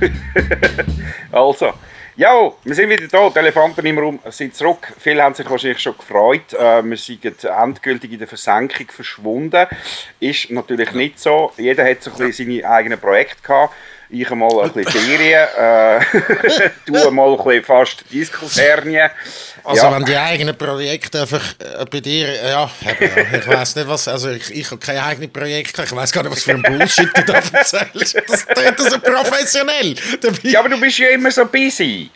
also, ja, wir sind wieder da. Die Elefanten im Raum sind zurück. Viele haben sich wahrscheinlich schon gefreut. Äh, wir sind endgültig in der Versenkung verschwunden. Ist natürlich nicht so. Jeder hat so ein bisschen seine eigenen Projekte gehabt. Ich mal ein bisschen Serien, äh, du mal ein bisschen fast Diskushernie. Also ja. wenn die eigenen Projekte einfach äh, bei dir, ja, ich weiß nicht was, also ich, ich habe keine eigenen Projekte, ich weiß gar nicht, was für ein Bullshit du da erzählst. Das klingt so professionell. Ja, aber du bist ja immer so busy.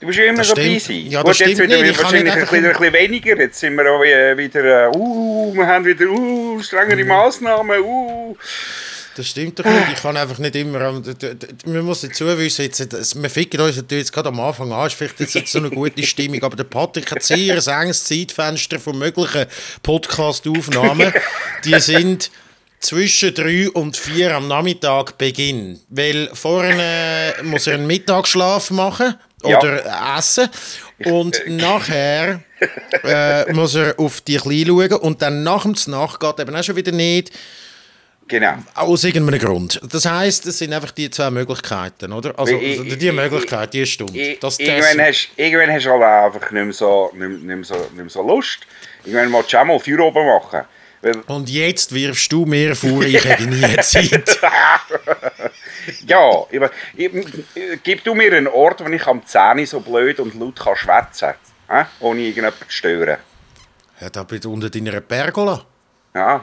Du bist ja immer das so stimmt. busy. Ja, das Gut, jetzt wieder nicht. wahrscheinlich ein bisschen, ein bisschen weniger. Jetzt sind wir auch wieder, uh, wir haben wieder, uh, strengere mhm. Massnahmen, uh. Das stimmt doch nicht. Ich kann einfach nicht immer. Man muss dazu wissen, jetzt, wir ficken uns natürlich jetzt gerade am Anfang an, ist vielleicht jetzt so eine gute Stimmung, aber der Patrick hat sehr ein enges Zeitfenster von möglichen Podcast-Aufnahmen. Die sind zwischen drei und vier am Nachmittag beginnen. Weil vorne muss er einen Mittagsschlaf machen oder ja. essen. Und nachher äh, muss er auf die Kleine schauen und dann nach dem Nacht geht eben auch schon wieder nicht. Genau. Aus irgendeinem Grund. Das heisst, es sind einfach die zwei Möglichkeiten, oder? Also ich, die Möglichkeit, die Stunde. Das, irgendwann, hast, irgendwann hast du halt einfach nicht mehr so, nicht, mehr so, nicht mehr so Lust. Irgendwann willst du auch mal Feuer oben machen. Und jetzt wirfst du mir vor, ich hätte nie Zeit. ja, ich, ich, gib du mir einen Ort, wo ich am 10 so blöd und laut kann schwätzen kann, äh? ohne irgendjemanden zu stören. Ja, da bist du unter deiner Pergola. Ja.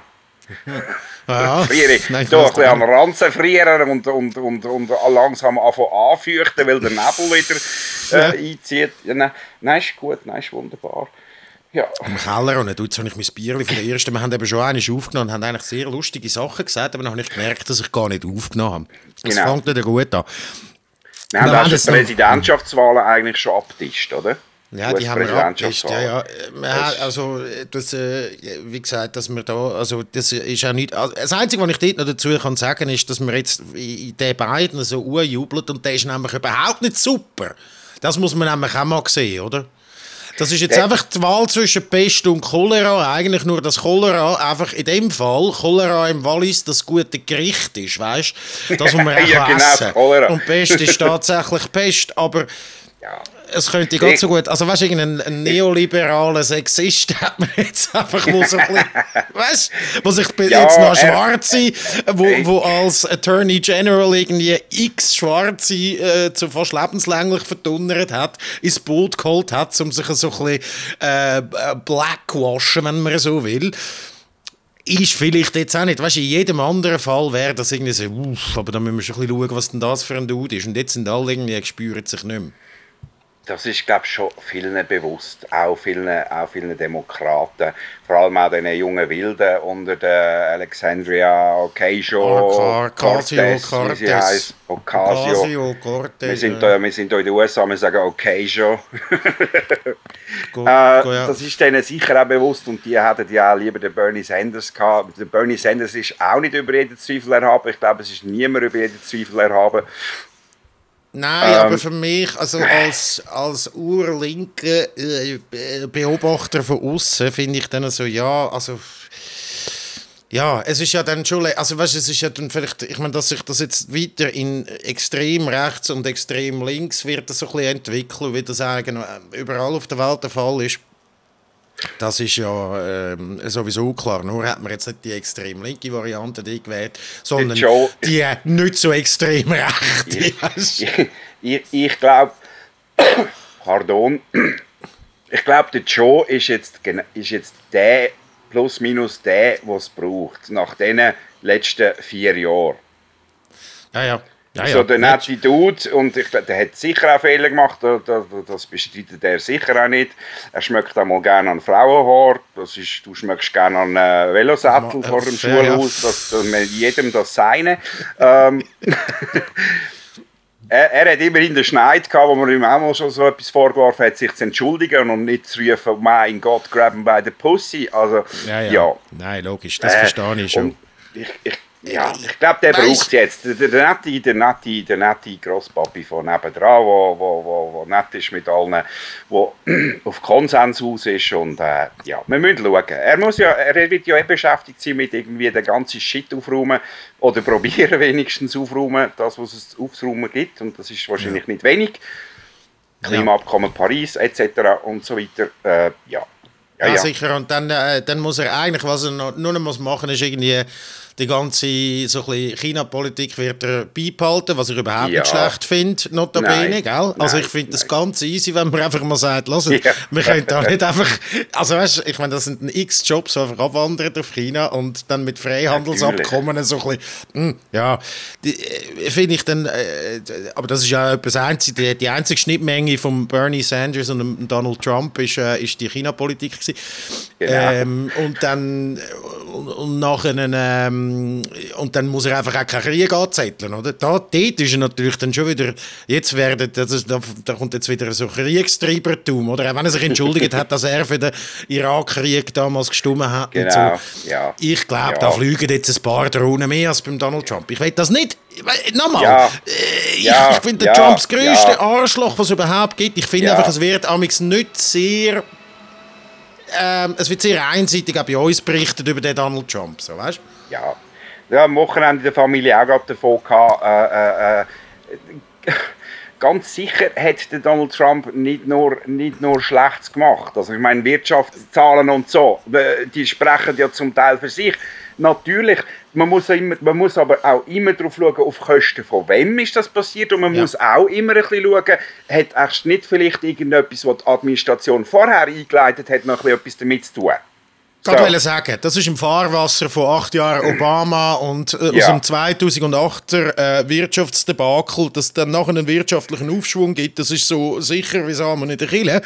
Ja, friere. Nein, da ein bisschen am Ranzen frieren und, und, und, und langsam anfeuchten, weil der Nebel wieder äh, einzieht. Ja, nein, nein, ist gut, nein, ist wunderbar. Ja. Im Keller und jetzt habe ich mein Bier von der ersten. Wir haben eben schon eines aufgenommen und haben eigentlich sehr lustige Sachen gesagt, aber dann habe ich gemerkt, dass ich gar nicht aufgenommen habe. Das genau. fängt wieder gut an. Wir haben auch die Präsidentschaftswahlen eigentlich schon abgetischt, oder? Ja, die haben wir abgetischt. Ja, ja. ja also, das, äh, wie gesagt, dass wir da, also, das ist auch nicht, also, das Einzige, was ich dort noch dazu kann sagen ist, dass wir jetzt in den beiden so urjubelt und der ist nämlich überhaupt nicht super. Das muss man nämlich auch mal sehen, oder? Das ist jetzt ja. einfach die Wahl zwischen Pest und Cholera. Eigentlich nur, dass Cholera einfach in dem Fall, Cholera im Wallis, das gute Gericht ist, weißt du? Das, was man auch ja, genau, essen Cholera. Und Pest ist tatsächlich Pest, aber... Ja es könnte ganz so gut, also weißt du, irgendein neoliberaler Sexist hat man jetzt einfach, wo so ein bisschen, weißt wo sich ja, jetzt noch Schwarze, wo, wo als Attorney General irgendwie x Schwarze äh, zu fast lebenslänglich verdunnert hat, ins Boot geholt hat, um sich so ein bisschen äh, blackwashen, wenn man so will ist vielleicht jetzt auch nicht, weißt du, in jedem anderen Fall wäre das irgendwie so, uff, aber da müssen wir schon ein bisschen schauen, was denn das für ein Dude ist. Und jetzt sind alle irgendwie, spüren sich nicht mehr das ist, glaube ich, schon vielen bewusst, auch vielen, auch vielen Demokraten, vor allem auch den jungen Wilden unter der Alexandria Ocasio-Cortez, wie sie heißt, Ocasio. Wir sind, da, wir sind da in den USA, wir sagen Ocasio. äh, das ist denen sicher auch bewusst und die hätten ja auch lieber den Bernie Sanders gehabt. Der Bernie Sanders ist auch nicht über jeden Zweifel erhaben, ich glaube, es ist niemand über jeden Zweifel erhaben. Nein, ähm, aber für mich, also als, als urlinke äh, Beobachter von außen, finde ich dann so, ja, also. Ja, es ist ja dann schon, also weißt, es ist ja dann vielleicht, ich meine, dass sich das jetzt weiter in extrem rechts und extrem links wird das so ein bisschen entwickeln, wie das eigentlich überall auf der Welt der Fall ist. Das ist ja ähm, sowieso klar. Nur hat man jetzt nicht die extrem linke Variante die gewählt, sondern Joe, die nicht so extrem rechte. Ich, ich, ich glaube, pardon, ich glaube, der Joe ist jetzt, ist jetzt der plus minus der, was es braucht, nach diesen letzten vier Jahren. Ja, ja. Ja, ja. So der nette Dude, und ich, der hat sicher auch Fehler gemacht, das bestreitet er sicher auch nicht. Er schmeckt auch mal gerne an Frauenhaar, das ist, du schmeckst gerne an äh, Velosattel vor dem Schulhaus, das, das, jedem das Seine. ähm, er, er, hat immerhin den Schneid gehabt, wo man ihm auch mal schon so etwas vorgeworfen hat, sich zu entschuldigen und nicht zu rufen, mein Gott, grab him by the pussy. Also, ja, ja. ja. Nein, logisch, das äh, verstehe ich schon. Ich, ich, ja, ich glaube, der braucht es jetzt. Der, der nette, der nette, der nette Grosspapi von nebenan, wo, wo, wo, wo nett ist mit allen, wo auf Konsens aus ist und äh, ja, wir müssen schauen. Er muss ja, er wird ja eh beschäftigt sein mit irgendwie den ganzen Shit aufräumen oder probieren wenigstens aufräumen, das, was es aufzuräumen gibt und das ist wahrscheinlich ja. nicht wenig. Klimaabkommen Paris etc. und so weiter. Äh, ja. Ja, ja, sicher. Und dann, äh, dann muss er eigentlich, was er noch, nur noch muss machen muss, ist irgendwie die ganze so China-Politik wird er beibehalten, was ich überhaupt ja. nicht schlecht finde, notabene, gell? Also ich finde das ganz easy, wenn man einfach mal sagt, lass ja. wir können da nicht einfach, also weißt ich meine, das sind x Jobs, die einfach abwandern auf China und dann mit Freihandelsabkommen ja, so ein bisschen, hm, ja, äh, finde ich dann, äh, aber das ist ja etwas einzig, die, die einzige Schnittmenge von Bernie Sanders und Donald Trump ist, äh, ist die China-Politik. Genau. Ähm, und dann und, und nachher ähm, und dann muss er einfach auch keinen Krieg anzetteln, oder? Da, dort ist er natürlich dann schon wieder, jetzt werden, das, da, da kommt jetzt wieder so Kriegstreibertum, oder? Auch wenn er sich entschuldigt hat, dass er für den Irakkrieg damals gestimmt hat genau. so. Ja. Ich glaube, ja. da fliegen jetzt ein paar Drohnen mehr als beim Donald Trump. Ich will das nicht Nochmal, ja. äh, ich, ja. ich finde ja. Trumps größte Arschloch, was es überhaupt gibt. Ich finde einfach, es wird amix nicht sehr ähm, es wird sehr einseitig auch bei uns berichtet über den Donald Trump, so, weißt Ja. Ja, am Wochenende in der Familie auch gerade davon gehabt, äh, äh, äh, ganz sicher hat der Donald Trump nicht nur, nicht nur Schlechtes gemacht. Also ich meine, Wirtschaftszahlen und so, äh, die sprechen ja zum Teil für sich. Natürlich, man muss, immer, man muss aber auch immer darauf schauen, auf Kosten von wem ist das passiert und man ja. muss auch immer ein bisschen schauen, hat erst nicht vielleicht irgendetwas, was die Administration vorher eingeleitet hat, noch etwas damit zu tun. So. Ich wollte sagen, das ist im Fahrwasser von acht Jahren Obama und äh, ja. aus dem 2008er äh, Wirtschaftsdebakel, dass es dann nachher einen wirtschaftlichen Aufschwung gibt, das ist so sicher wie sagen wir nicht Kille.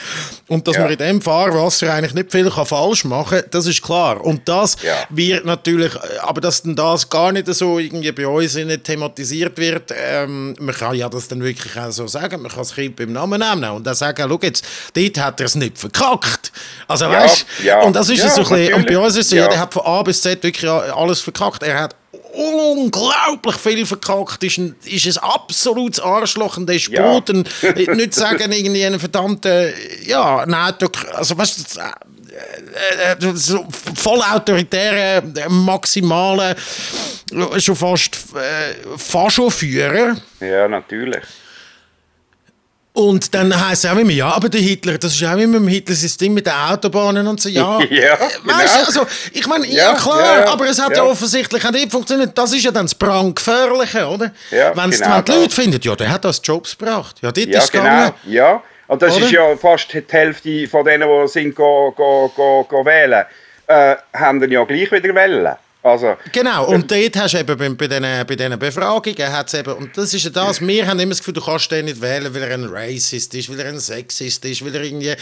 Und dass ja. man in dem Fahrwasser eigentlich nicht viel kann falsch machen kann, das ist klar. Und das ja. wird natürlich, aber dass denn das gar nicht so irgendwie bei uns nicht thematisiert wird, ähm, man kann ja das dann wirklich auch so sagen, man kann das Kind beim Namen nehmen und dann sagen, schau jetzt, dort hat er es nicht verkackt. Also weißt und das ist so ein bisschen und bei uns ist es ja. der hat von A bis Z wirklich alles verkackt. Er hat unglaublich viel verkackt, ist ein, ist ein absolutes Arschloch und Despot. Ja. nicht sagen, irgendwie einen verdammten, ja, nein, also weißt du, äh, äh, so voll autoritäre, maximale, schon fast äh, Faschoführer. Ja, natürlich. Und dann heisst es auch immer, ja, aber der Hitler, das ist auch immer im Hitler System mit den Autobahnen und so, ja. ja, weißt genau. also, ich meine, ja, ja, klar, ja, aber es hat ja, offensichtlich auch nicht funktioniert. Das ist ja dann das Brandgefährliche, oder? Ja, Wenn's, genau, wenn die Leute finden, ja, der hat das Jobs gebracht. Ja, dort ja, ist genau. Gegangen. Ja, und das oder? ist ja fast die Hälfte von denen, die sind go, go, go, go wählen, äh, haben dann ja gleich wieder wählen. Also, genau, und dort hast du eben bei, bei, diesen, bei diesen Befragungen, hat's eben, und das ist ja das, wir haben immer das Gefühl, du kannst den nicht wählen, weil er ein Racist ist, weil er ein Sexist ist, weil er irgendwie äh,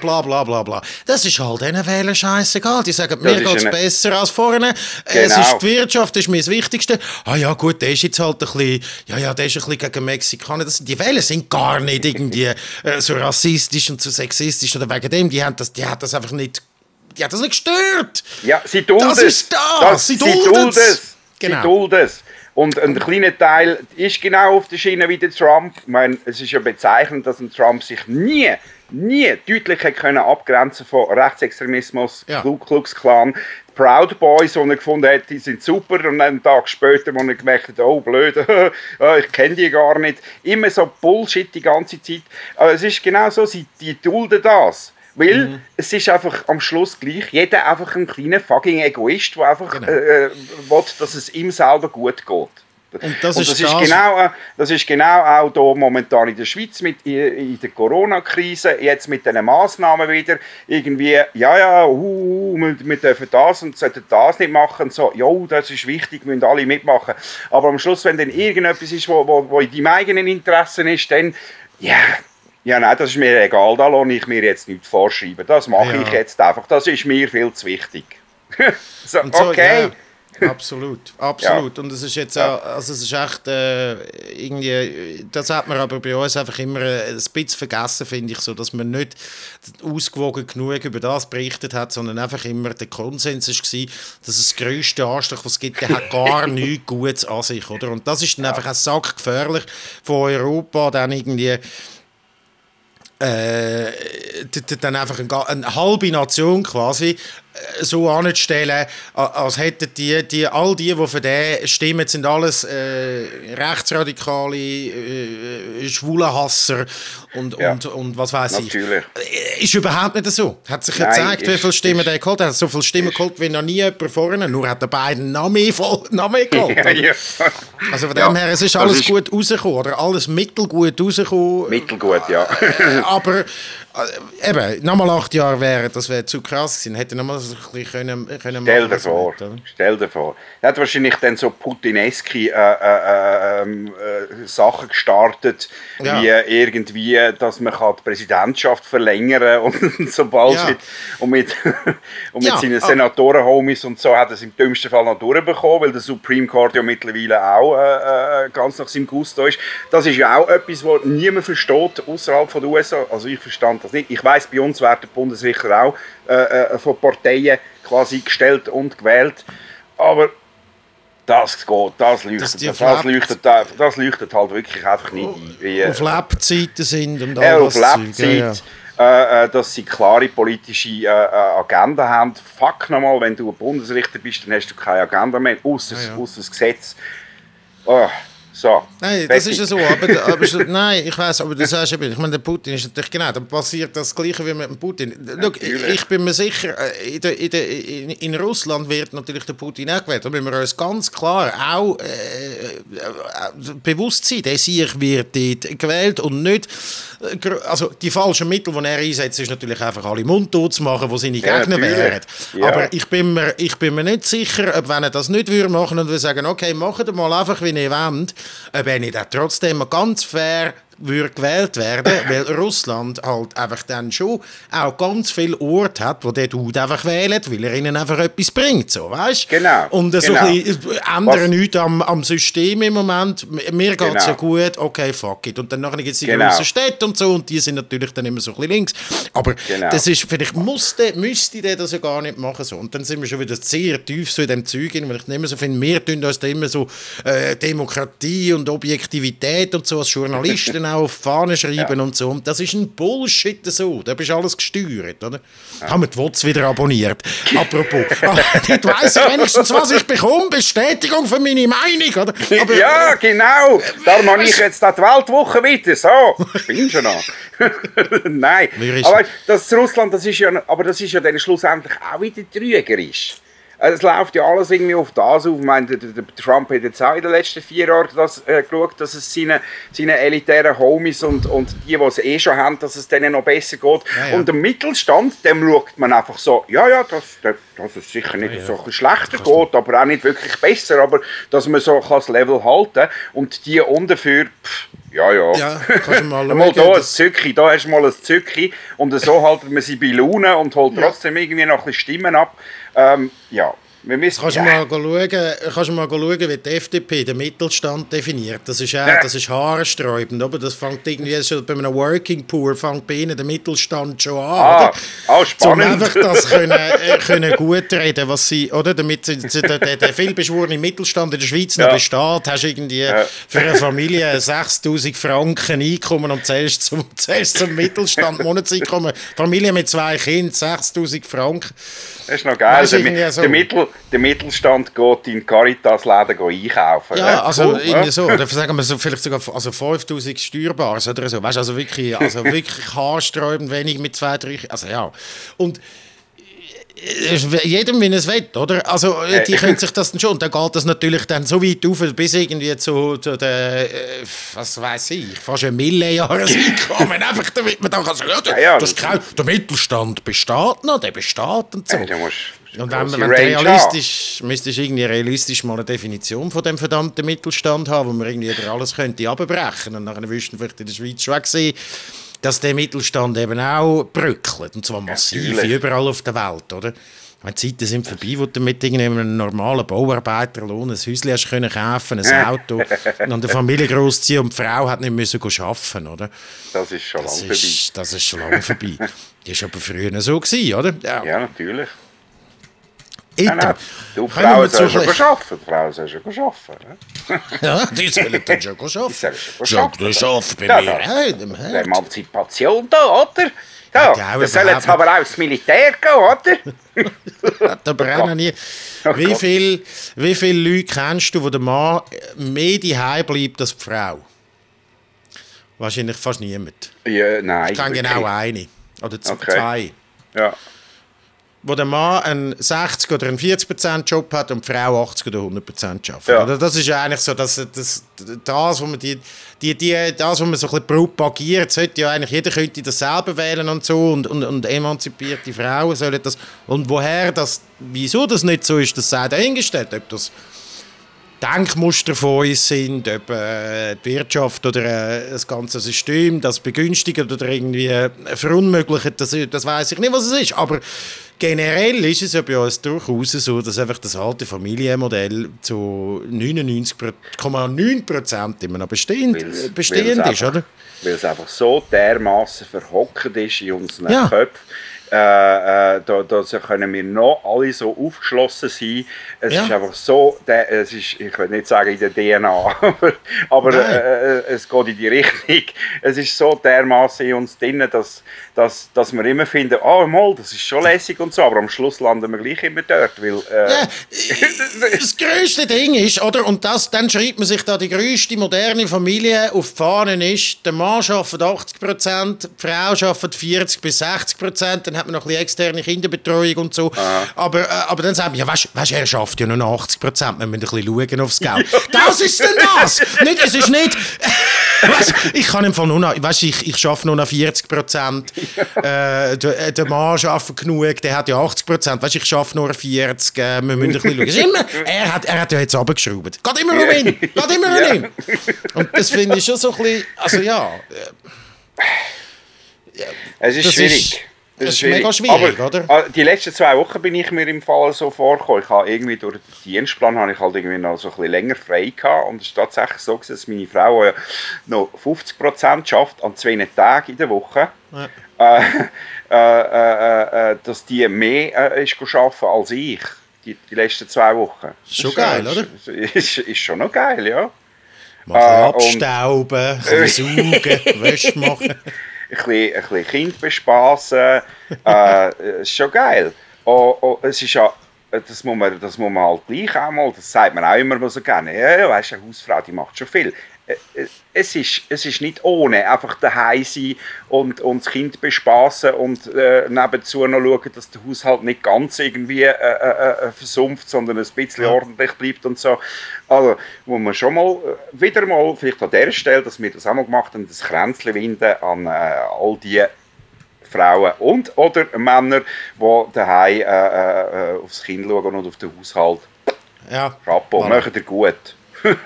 bla bla bla bla. Das ist halt diesen Wählern scheißegal. Die sagen, mir geht es besser als vorne, genau. es ist, die Wirtschaft ist mir das Wichtigste. Ah ja gut, der ist jetzt halt ein bisschen, ja ja, der ist ein bisschen gegen Mexikaner. Das, die Wähler sind gar nicht irgendwie äh, so rassistisch und so sexistisch oder wegen dem, die haben das, die haben das einfach nicht die hat das nicht gestört. Ja, sie duldet das. Ist das. das sie duldet es. Genau. Sie duldet es. Und ein kleiner Teil ist genau auf der Schiene wie der Trump. Ich meine, es ist ja bezeichnend, dass ein Trump sich nie, nie deutlich können abgrenzen von Rechtsextremismus, ja. Ku Klux Klan. Proud Boys, die er gefunden hat, die sind super. Und einen Tag später, wo er gemerkt hat, oh blöd, ich kenne die gar nicht. Immer so Bullshit die ganze Zeit. Aber es ist genau so, sie die dulden das. Weil mhm. es ist einfach am Schluss gleich jeder einfach ein kleiner fucking Egoist, der einfach genau. äh, äh will, dass es ihm selber gut geht. Und das, und das, ist, das, genau, äh, das ist genau auch hier momentan in der Schweiz mit, in der Corona-Krise, jetzt mit diesen Massnahmen wieder, irgendwie, ja, ja, uh, wir, wir dürfen das und sollten das nicht machen, und so, ja, das ist wichtig, müssen alle mitmachen. Aber am Schluss, wenn dann irgendetwas ist, wo, wo, wo in deinem eigenen Interessen ist, dann, ja, ja, nein, das ist mir egal, da lasse ich mir jetzt nicht vorschreiben. Das mache ja. ich jetzt einfach. Das ist mir viel zu wichtig. so, okay. absolut, absolut. Ja. Und es ist jetzt ja. auch, also es ist echt äh, irgendwie, das hat man aber bei uns einfach immer ein bisschen vergessen, finde ich, so, dass man nicht ausgewogen genug über das berichtet hat, sondern einfach immer der Konsens war, dass es das grösste Arschloch, was es gibt, der hat gar nichts Gutes an sich, oder? Und das ist dann ja. einfach ein Sack gefährlich von Europa, dann irgendwie äh, dann einfach eine, eine, halbe Nation quasi so anzustellen, als hätten die, die, all die, die für den stimmen, sind alles äh, Rechtsradikale, äh, Schwulenhasser und, ja. und, und was weiß ich. Natürlich. Äh, ist überhaupt nicht so. Hat sich gezeigt, wie viele Stimmen der geholt hat. Er hat so viele Stimmen ist. geholt wie noch nie jemand vorne, nur hat der beiden noch mehr, voll, noch mehr geholt. ja, ja. Also von dem her, es ist alles ist gut rausgekommen, oder alles mittelgut rausgekommen. Mittelgut, ja. aber äh, eben, nochmal acht Jahre wäre, das wäre zu krass gewesen. Hätte nochmal so ein bisschen können, können Stell dir vor, stell dir vor. Er hat wahrscheinlich dann so putineske äh, äh, ähm, äh, Sachen gestartet, ja. wie irgendwie, dass man kann die Präsidentschaft verlängern und so Bullshit. Ja. Und mit, und mit ja. seinen Senatoren-Homies und so hat er es im dümmsten Fall noch durchbekommen, weil der Supreme Court ja mittlerweile auch äh, äh, ganz nach seinem Gusto ist. Das ist ja auch etwas, was niemand versteht außerhalb der USA. Also ich verstand das nicht. Ich weiß, bei uns werden Bundesrichter auch äh, äh, von Parteien quasi gestellt und gewählt. Aber das geht, das leuchtet, das, das, leuchtet, das leuchtet halt wirklich einfach nicht ein. Wie, auf Lebzeiten sind und all ja, auf Lebzeit. Ja. Äh, äh, dass sie klare politische äh, äh, Agenda haben. Fuck nochmal, wenn du ein Bundesrichter bist, dann hast du keine Agenda mehr, außer ja, ja. das Gesetz. Oh, so. Nein, das ist ja so. Aber, aber nein, ich weiß, aber du sagst eben, ich meine, der Putin ist natürlich genau, dann passiert das Gleiche wie mit dem Putin. Look, ich bin mir sicher, äh, in, der, in, der, in, in, Russland wird natürlich der Putin auch gewählt. Da müssen wir uns ganz klar auch äh, äh, bewusst sein, der sich wird dort gewählt und nicht. Äh, also die falschen Mittel, die er einsetzt, ist natürlich einfach alle mundtot zu machen, die seine Gegner ja, wären. Ja. Aber ich bin, mir, ich bin mir nicht sicher, ob wenn er das nicht würde machen und wir sagen, okay, macht mal einfach, wie ihr wollt, ob er nicht trotzdem ganz fair würde gewählt werden, weil Russland halt einfach dann schon auch ganz viele Orte hat, wo der Dude einfach wählt, weil er ihnen einfach etwas bringt, so, weißt? Genau. Und so genau. ein bisschen ändern nichts am, am System im Moment. Mir geht es genau. ja gut, okay, fuck it. Und dann gibt es die genau. großen Städte und so und die sind natürlich dann immer so ein bisschen links. Aber genau. das ist, vielleicht musste, müsste der das ja gar nicht machen so. Und dann sind wir schon wieder sehr tief so in dem Zeug, weil ich nicht mehr so finde, wir tun uns da immer so äh, Demokratie und Objektivität und so als Journalisten auch auf die Fahne schreiben ja. und so. Und das ist ein Bullshit so. Da bist alles gesteuert, oder? Ja. Haben wir die WOTS wieder abonniert. Apropos. Jetzt weiss ich wenigstens, was ich bekomme. Bestätigung für meine Meinung, oder? Aber, ja, genau. Da mache ich jetzt die Weltwoche wieder. So, spinnst schon noch. Nein. Aber das Russland, das ist ja, aber das ist ja dann schlussendlich auch wieder trügerisch. Also, es läuft ja alles irgendwie auf das auf. Ich meine, der, der Trump hat jetzt auch in den letzten vier Jahren das, äh, geschaut, dass es seinen seine elitären Homies und, und die, die es eh schon haben, dass es denen noch besser geht. Ja, ja. Und der Mittelstand, dem schaut man einfach so, ja, ja, dass, dass es sicher nicht ja, so ein schlechter geht, aber auch nicht wirklich besser, aber dass man so das Level halten kann. Und die ungefähr, pff, ja, ja. Ja, du mal mal da ein Zücki, da hast du mal ein Zücki und so haltet man sie bei Laune und holt trotzdem irgendwie noch ein bisschen Stimmen ab. Ähm, ja, wir müssen, kannst, ja. du mal schauen, kannst du mal schauen, wie die FDP den Mittelstand definiert. Das ist, auch, ja. das ist haarsträubend. Aber das fängt irgendwie schon bei einem Working Poor fängt bei ihnen der Mittelstand schon an. Ah? Auch spannend. Um einfach das können, äh, können gut reden, was sie, oder? Damit der, der, der vielbeschworene Mittelstand in der Schweiz ja. noch besteht, hast du irgendwie ja. für eine Familie 6000 Franken Einkommen und zählst zum, zählst zum Mittelstand Monatseinkommen. Familie mit zwei Kindern, 6000 Franken. Das ist noch geil. Der, so. der, Mittel, der, Mittelstand geht in Caritas-Läden einkaufen. Ja, also cool, irgendwie ja? so. Oder sagen wir so, vielleicht sogar also 5000 Steuerbares oder so. Weißt, also wirklich, also wirklich haarsträubend wenig mit zwei, drei. Also ja. Und jedem, wie es will, oder? Also, äh, die können sich das dann schon. Und dann geht das natürlich dann so weit auf, bis irgendwie zu, zu der, äh, was weiß ich, fast ein Milliarden-Einkommen. Einfach damit man dann kann sagen, ja, ja, das kein, der Mittelstand besteht noch, der besteht und so. Hey, und wenn, wenn realistisch, müsstest du irgendwie realistisch mal eine Definition von dem verdammten Mittelstand haben, wo man irgendwie alles könnte abbrechen und dann wüssten vielleicht in der Schweiz schon gesehen, dass der Mittelstand eben auch bröckelt. Und zwar massiv, ja, überall auf der Welt, oder? Die Zeiten sind vorbei, wo du mit einem normalen Bauarbeiterlohn ein Häuschen hast können kaufen, ein Auto und eine Familie großziehen und die Frau hat nicht müssen arbeiten, oder? Das ist schon lange vorbei. Das ist schon lange vorbei. Das war aber früher so, gewesen, oder? Ja, ja natürlich. Nein, nein, du, Frau soll schon arbeiten. Die Frau soll schon arbeiten. ja, die sollen dann schon arbeiten. Die sollen schon arbeiten. Bei mir. Ja, ja, Emanzipation da, oder? Ja, ja das soll jetzt aber auch ins Militär gehen, oder? Aber auch noch nie. Oh wie, viel, wie viele Leute kennst du, wo der Mann mehr daheim bleibt als die Frau? Wahrscheinlich fast niemand. Ja, nein. Ich kenne genau eine. Oder zwei. Okay. Ja wo der Mann einen 60 oder einen 40% Job hat und die Frau 80 oder 100% arbeitet. Ja. Das ist ja eigentlich so, dass das, das, wo man die, die, die, das, was man so ein bisschen propagiert, sollte ja eigentlich jeder könnte das selber wählen und so und, und, und emanzipierte Frauen sollen das und woher das, wieso das nicht so ist, das sei dahingestellt, ob das Denkmuster von uns sind, ob äh, die Wirtschaft oder äh, das ganze System das begünstigt oder irgendwie verunmöglicht, das, das weiß ich nicht, was es ist. Aber generell ist es ja bei uns durchaus so, dass einfach das alte Familienmodell zu 99,9% immer noch bestehend, weil's, bestehend weil's ist, einfach, oder? Weil es einfach so dermaßen verhockt ist in unseren ja. Köpfen äh, äh, da, da können wir noch alle so aufgeschlossen sein. Es ja. ist einfach so, der, es ist, ich will nicht sagen in der DNA, aber äh, äh, es geht in die Richtung. Es ist so dermaßen in uns drin, dass, dass, dass wir immer finden, oh mal, das ist schon lässig und so, aber am Schluss landen wir gleich immer dort. Weil, äh, ja, das größte Ding ist, oder, und das, dann schreibt man sich da die größte moderne Familie auf die Fahnen ist, der Mann arbeitet 80 Prozent, die Frau arbeitet 40 bis 60 Prozent, dann hat man noch ein bisschen externe Kinderbetreuung und so. Aber, äh, aber dann sagen wir, ja, weißt, weißt, er schafft ja nur 80 Prozent, wir müssen ein bisschen schauen aufs Geld. das ist denn das! nicht, es ist nicht... weißt, ich kann im Fall nur noch, weißt, ich, ich arbeite nur noch 40 Prozent. Äh, der, äh, der Mann arbeitet genug, der hat ja 80 Prozent. Weißt, ich arbeite nur 40, äh, wir müssen ein bisschen schauen. Immer, er, hat, er hat ja jetzt runtergeschraubt. Geht immer um ihn! Geht immer um ihn! Und das finde ich schon so ein bisschen, also ja... Äh, es ist schwierig. Ist, das, ist mega schwierig, aber, oder? Ah, die letzten zwei Wochen bin ich mir im Fall so vorgekommen. Ich habe irgendwie durch den Dienstplan habe ich halt irgendwie noch so ein bisschen länger frei gehabt. Und es ist tatsächlich so, dass meine Frau ja noch 50 Prozent schafft an zwei Tagen in der Woche. Ja. Äh, äh, äh, äh dass die mehr äh, ist arbeiten als ich. Die, die letzten zwei Wochen. Ist schon geil, oder? Ist, ist, schon noch geil, ja. Mal äh, abstauben, saugen, Wäsche machen. Ein bisschen, ein bisschen Kind bespaßen. äh, ist schon geil. Oh, oh, es ist ja, das muss, man, das muss man halt gleich einmal, das sagt man auch immer so gerne. Ja, weißt du, eine Hausfrau, die macht schon viel. Äh, äh, es ist, es ist nicht ohne, einfach daheim sein und, und das Kind bespaßen und äh, nebenzu noch schauen, dass der Haushalt nicht ganz irgendwie äh, äh, äh versumpft, sondern ein bisschen ja. ordentlich bleibt und so. Also, wo man schon mal, wieder mal, vielleicht an der Stelle, dass wir das auch mal gemacht haben, das Kränzchen winden an all die Frauen und oder Männer, die daheim aufs Kind schauen und auf den Haushalt. Ja. Chapeau, machen ihr gut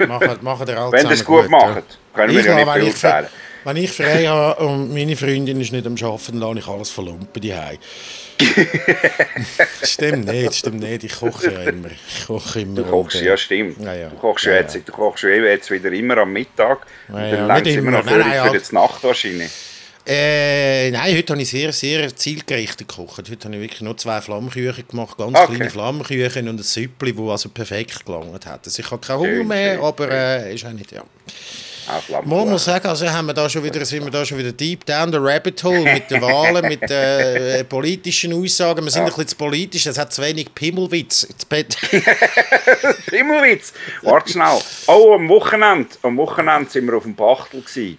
machen, machen der Wenn das gut, gut machen, können wir ja nicht beurteilen. Wenn ich frei habe und meine Freundin ist nicht am Arbeiten, lasse ich alles verlumpen die stimmt nicht, stimmt nicht. Ich koche ja immer. Ich koche immer. Du kochst, ja stimmt. Ja, ja. Du kochst ja, jetzt, du kochst jetzt wieder immer am Mittag. Ja, und dann ja, immer noch für, nein, nein, für die Nacht wahrscheinlich. Äh, nein, heute habe ich sehr, sehr zielgerichtet gekocht. Heute habe ich wirklich nur zwei Flammküchen gemacht, ganz okay. kleine Flammküchen und ein Süppli, das also perfekt gelangt hat. Also ich habe keinen Hunger mehr, aber äh, ist auch nicht, ja. Man muss sagen, also haben wir da schon wieder, sind wir da schon wieder deep down the rabbit hole mit den Wahlen, mit äh, politischen Aussagen. Wir sind ja. ein bisschen zu politisch, es hat zu wenig Pimmelwitz. Pimmelwitz? Warte schnell. Oh, am Wochenende, am Wochenende sind wir auf dem Bachtel. Gewesen.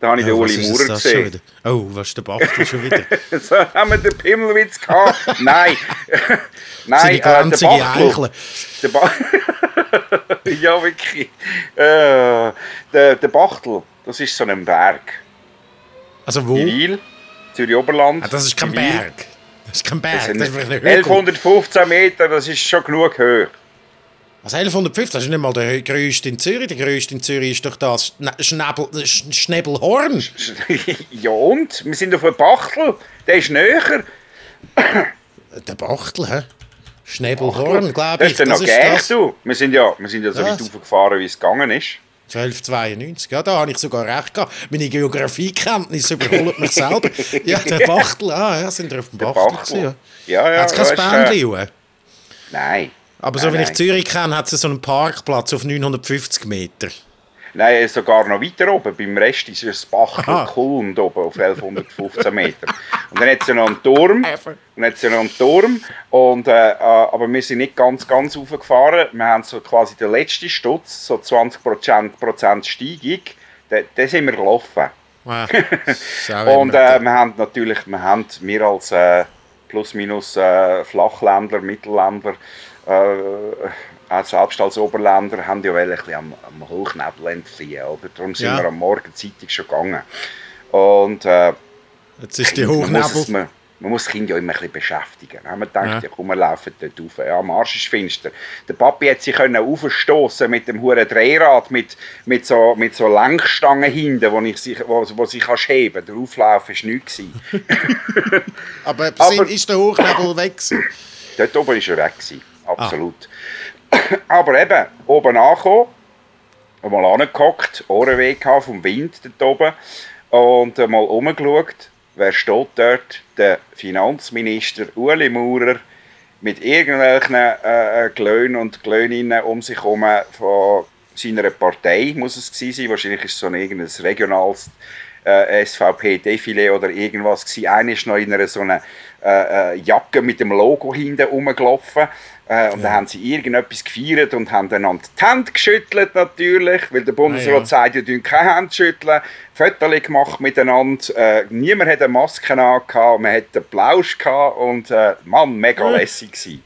Da habe ich oh, den Uli Maurer gesehen. Oh, was ist der Bachtel schon wieder? so haben wir den Pimmelwitz gehabt. Nein. Nein, äh, der Bachtel. Der ba ja, wirklich. Äh, der, der Bachtel, das ist so ein Berg. Also wo? In Wiel, Zürich Oberland. Ah, das ist kein Berg. Das ist kein Berg. Das, das ist 1115 Meter, das ist schon genug hoch. Was 1150, das ist nicht mal der größte in Zürich. Der größte in Zürich ist doch das Schnäbelhorn. ja und? Wir sind auf einem Bachtel, der ist näher. Der Bachtel, hä? Schnäbelhorn, glaube ich. Das ist noch gleich, du. Wir sind ja, wir sind ja so weit aufgefahren, wie es gegangen ist. 1292, ja, da habe ich sogar recht gehabt. Meine Geografiekenntnisse überholen mich selber. Ja, der Bachtel, ah, ja, sind wir auf dem Bachtel, Bachtel. Ja. Ja, ja, Hat es kein Bändchen? Äh... Nein. Aber so nein, wie ich Zürich kenne, hat es so einen Parkplatz auf 950 Meter. Nein, sogar noch weiter oben. Beim Rest ist es Bachel Kulm oben auf 1115 Meter. Und dann hat es ja noch einen Turm. Und dann hat ja noch einen Turm. Und, äh, äh, aber wir sind nicht ganz, ganz hochgefahren. Wir haben so quasi den letzten Stutz, so 20 Prozent Steigung. Da, da sind wir gelaufen. Wow. und äh, wir haben natürlich, wir, haben, wir als äh, plus minus äh, Flachländler, Äh, selbst als Oberländer haben ja ein bisschen am, am Hochnebel entfliehen. Oder? Darum sind ja. wir am Morgen zeitig schon gegangen. Und, äh, Jetzt ist die Hochnebel... Man, man muss das Kind ja immer ein bisschen beschäftigen. Wir gedacht, ja. ja komm, wir laufen dort rauf. Ja, am Arsch ist finster. Der Papi hat sich aufstoßen mit dem hohen Drehrad, mit, mit, so, mit so Lenkstangen hinten, wo, ich sich, wo, wo sich kannst heben Der Auflauf war nichts. Aber, Aber ist der Hochnebel weg? Dort oben war er weg. Gewesen absolut. Ah. Aber eben, oben angekommen, mal angehockt, Ohrenweh vom Wind dort oben und mal umgeschaut, wer steht dort? Der Finanzminister Uli Maurer mit irgendwelchen äh, äh Glöhnen und Glöhninnen um sich herum von seiner Partei, muss es gewesen sein. Wahrscheinlich ist es so ein irgendein regionales äh, SVP-Defilé oder irgendwas gewesen. Einer ist noch in einer so einer äh, äh Jacke mit dem Logo hinten rumgelaufen äh, und ja. dann haben sie irgendetwas gefeiert und haben dann die Hände geschüttelt natürlich, weil der Bundesrat ah, ja. sagt, ihr dürft keine Hände schütteln. Fotos gemacht miteinander. Äh, niemand hatte eine Maske an, man hatte einen Plausch gehabt und äh, Mann, mega lässig gewesen.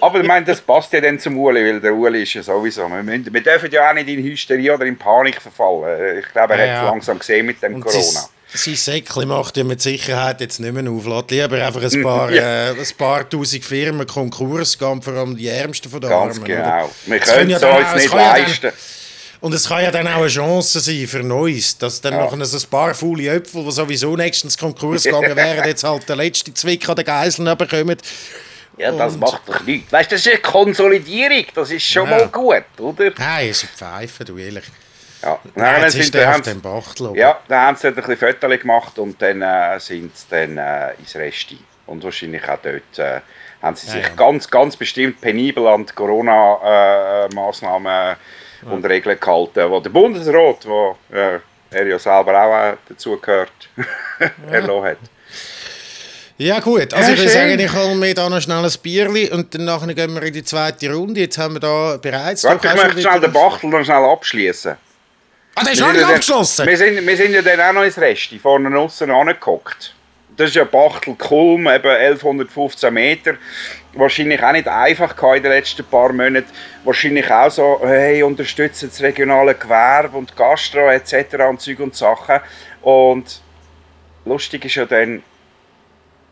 Aber ich meine, das passt ja dann zum Uli, weil der Uli ist ja sowieso, wir, müssen, wir dürfen ja auch nicht in Hysterie oder in Panik verfallen. Ich glaube, er ja, hat es langsam gesehen mit dem und Corona. Sein Säckchen macht ja mit Sicherheit jetzt nicht mehr auf. Lass lieber einfach ein paar, ja. äh, ein paar tausend Firmen Konkurs gehen, vor allem die Ärmsten von der Ganz Armen. genau. Wir können es uns nicht leisten. Und es kann ja dann auch eine Chance sein für Neues, dass dann ja. noch ein paar faule Äpfel, die sowieso nächstens Konkurs gegangen wären, jetzt halt der letzte Zwick an den Geiseln bekommen. Ja, das und macht doch nichts. Weißt du, das ist eine Konsolidierung, das ist schon ja. mal gut, oder? Nein, es ist ein Pfeife, du ehrlich. Ja, dann sind der auf dem Bachtel. Ja, dann haben sie ein bisschen Fotos gemacht und dann äh, sind sie dann äh, ins Resti. Und wahrscheinlich auch dort äh, haben sie sich ja, ja. ganz, ganz bestimmt penibel an die Corona-Massnahmen äh, und Regeln gehalten, wo der Bundesrat, wo äh, er ja selber auch äh, dazu gehört, erlassen hat. Ja gut, also ja, ich würde sagen, ich hole mir da noch schnell ein Bierli und dann gehen wir in die zweite Runde. Jetzt haben wir da bereits... Warte, ich möchte schnell den Bachtel noch schnell abschließen. Ah, der ist noch nicht abgeschlossen? Wir sind, wir sind ja dann auch noch ins Resti, vorne außen angeguckt. Das ist ja Bachtel Kulm, eben 1115 Meter. Wahrscheinlich auch nicht einfach in den letzten paar Monaten. Wahrscheinlich auch so, hey, unterstützen das regionale Gewerbe und Gastro etc. und Zeug und Sachen. Und lustig ist ja dann,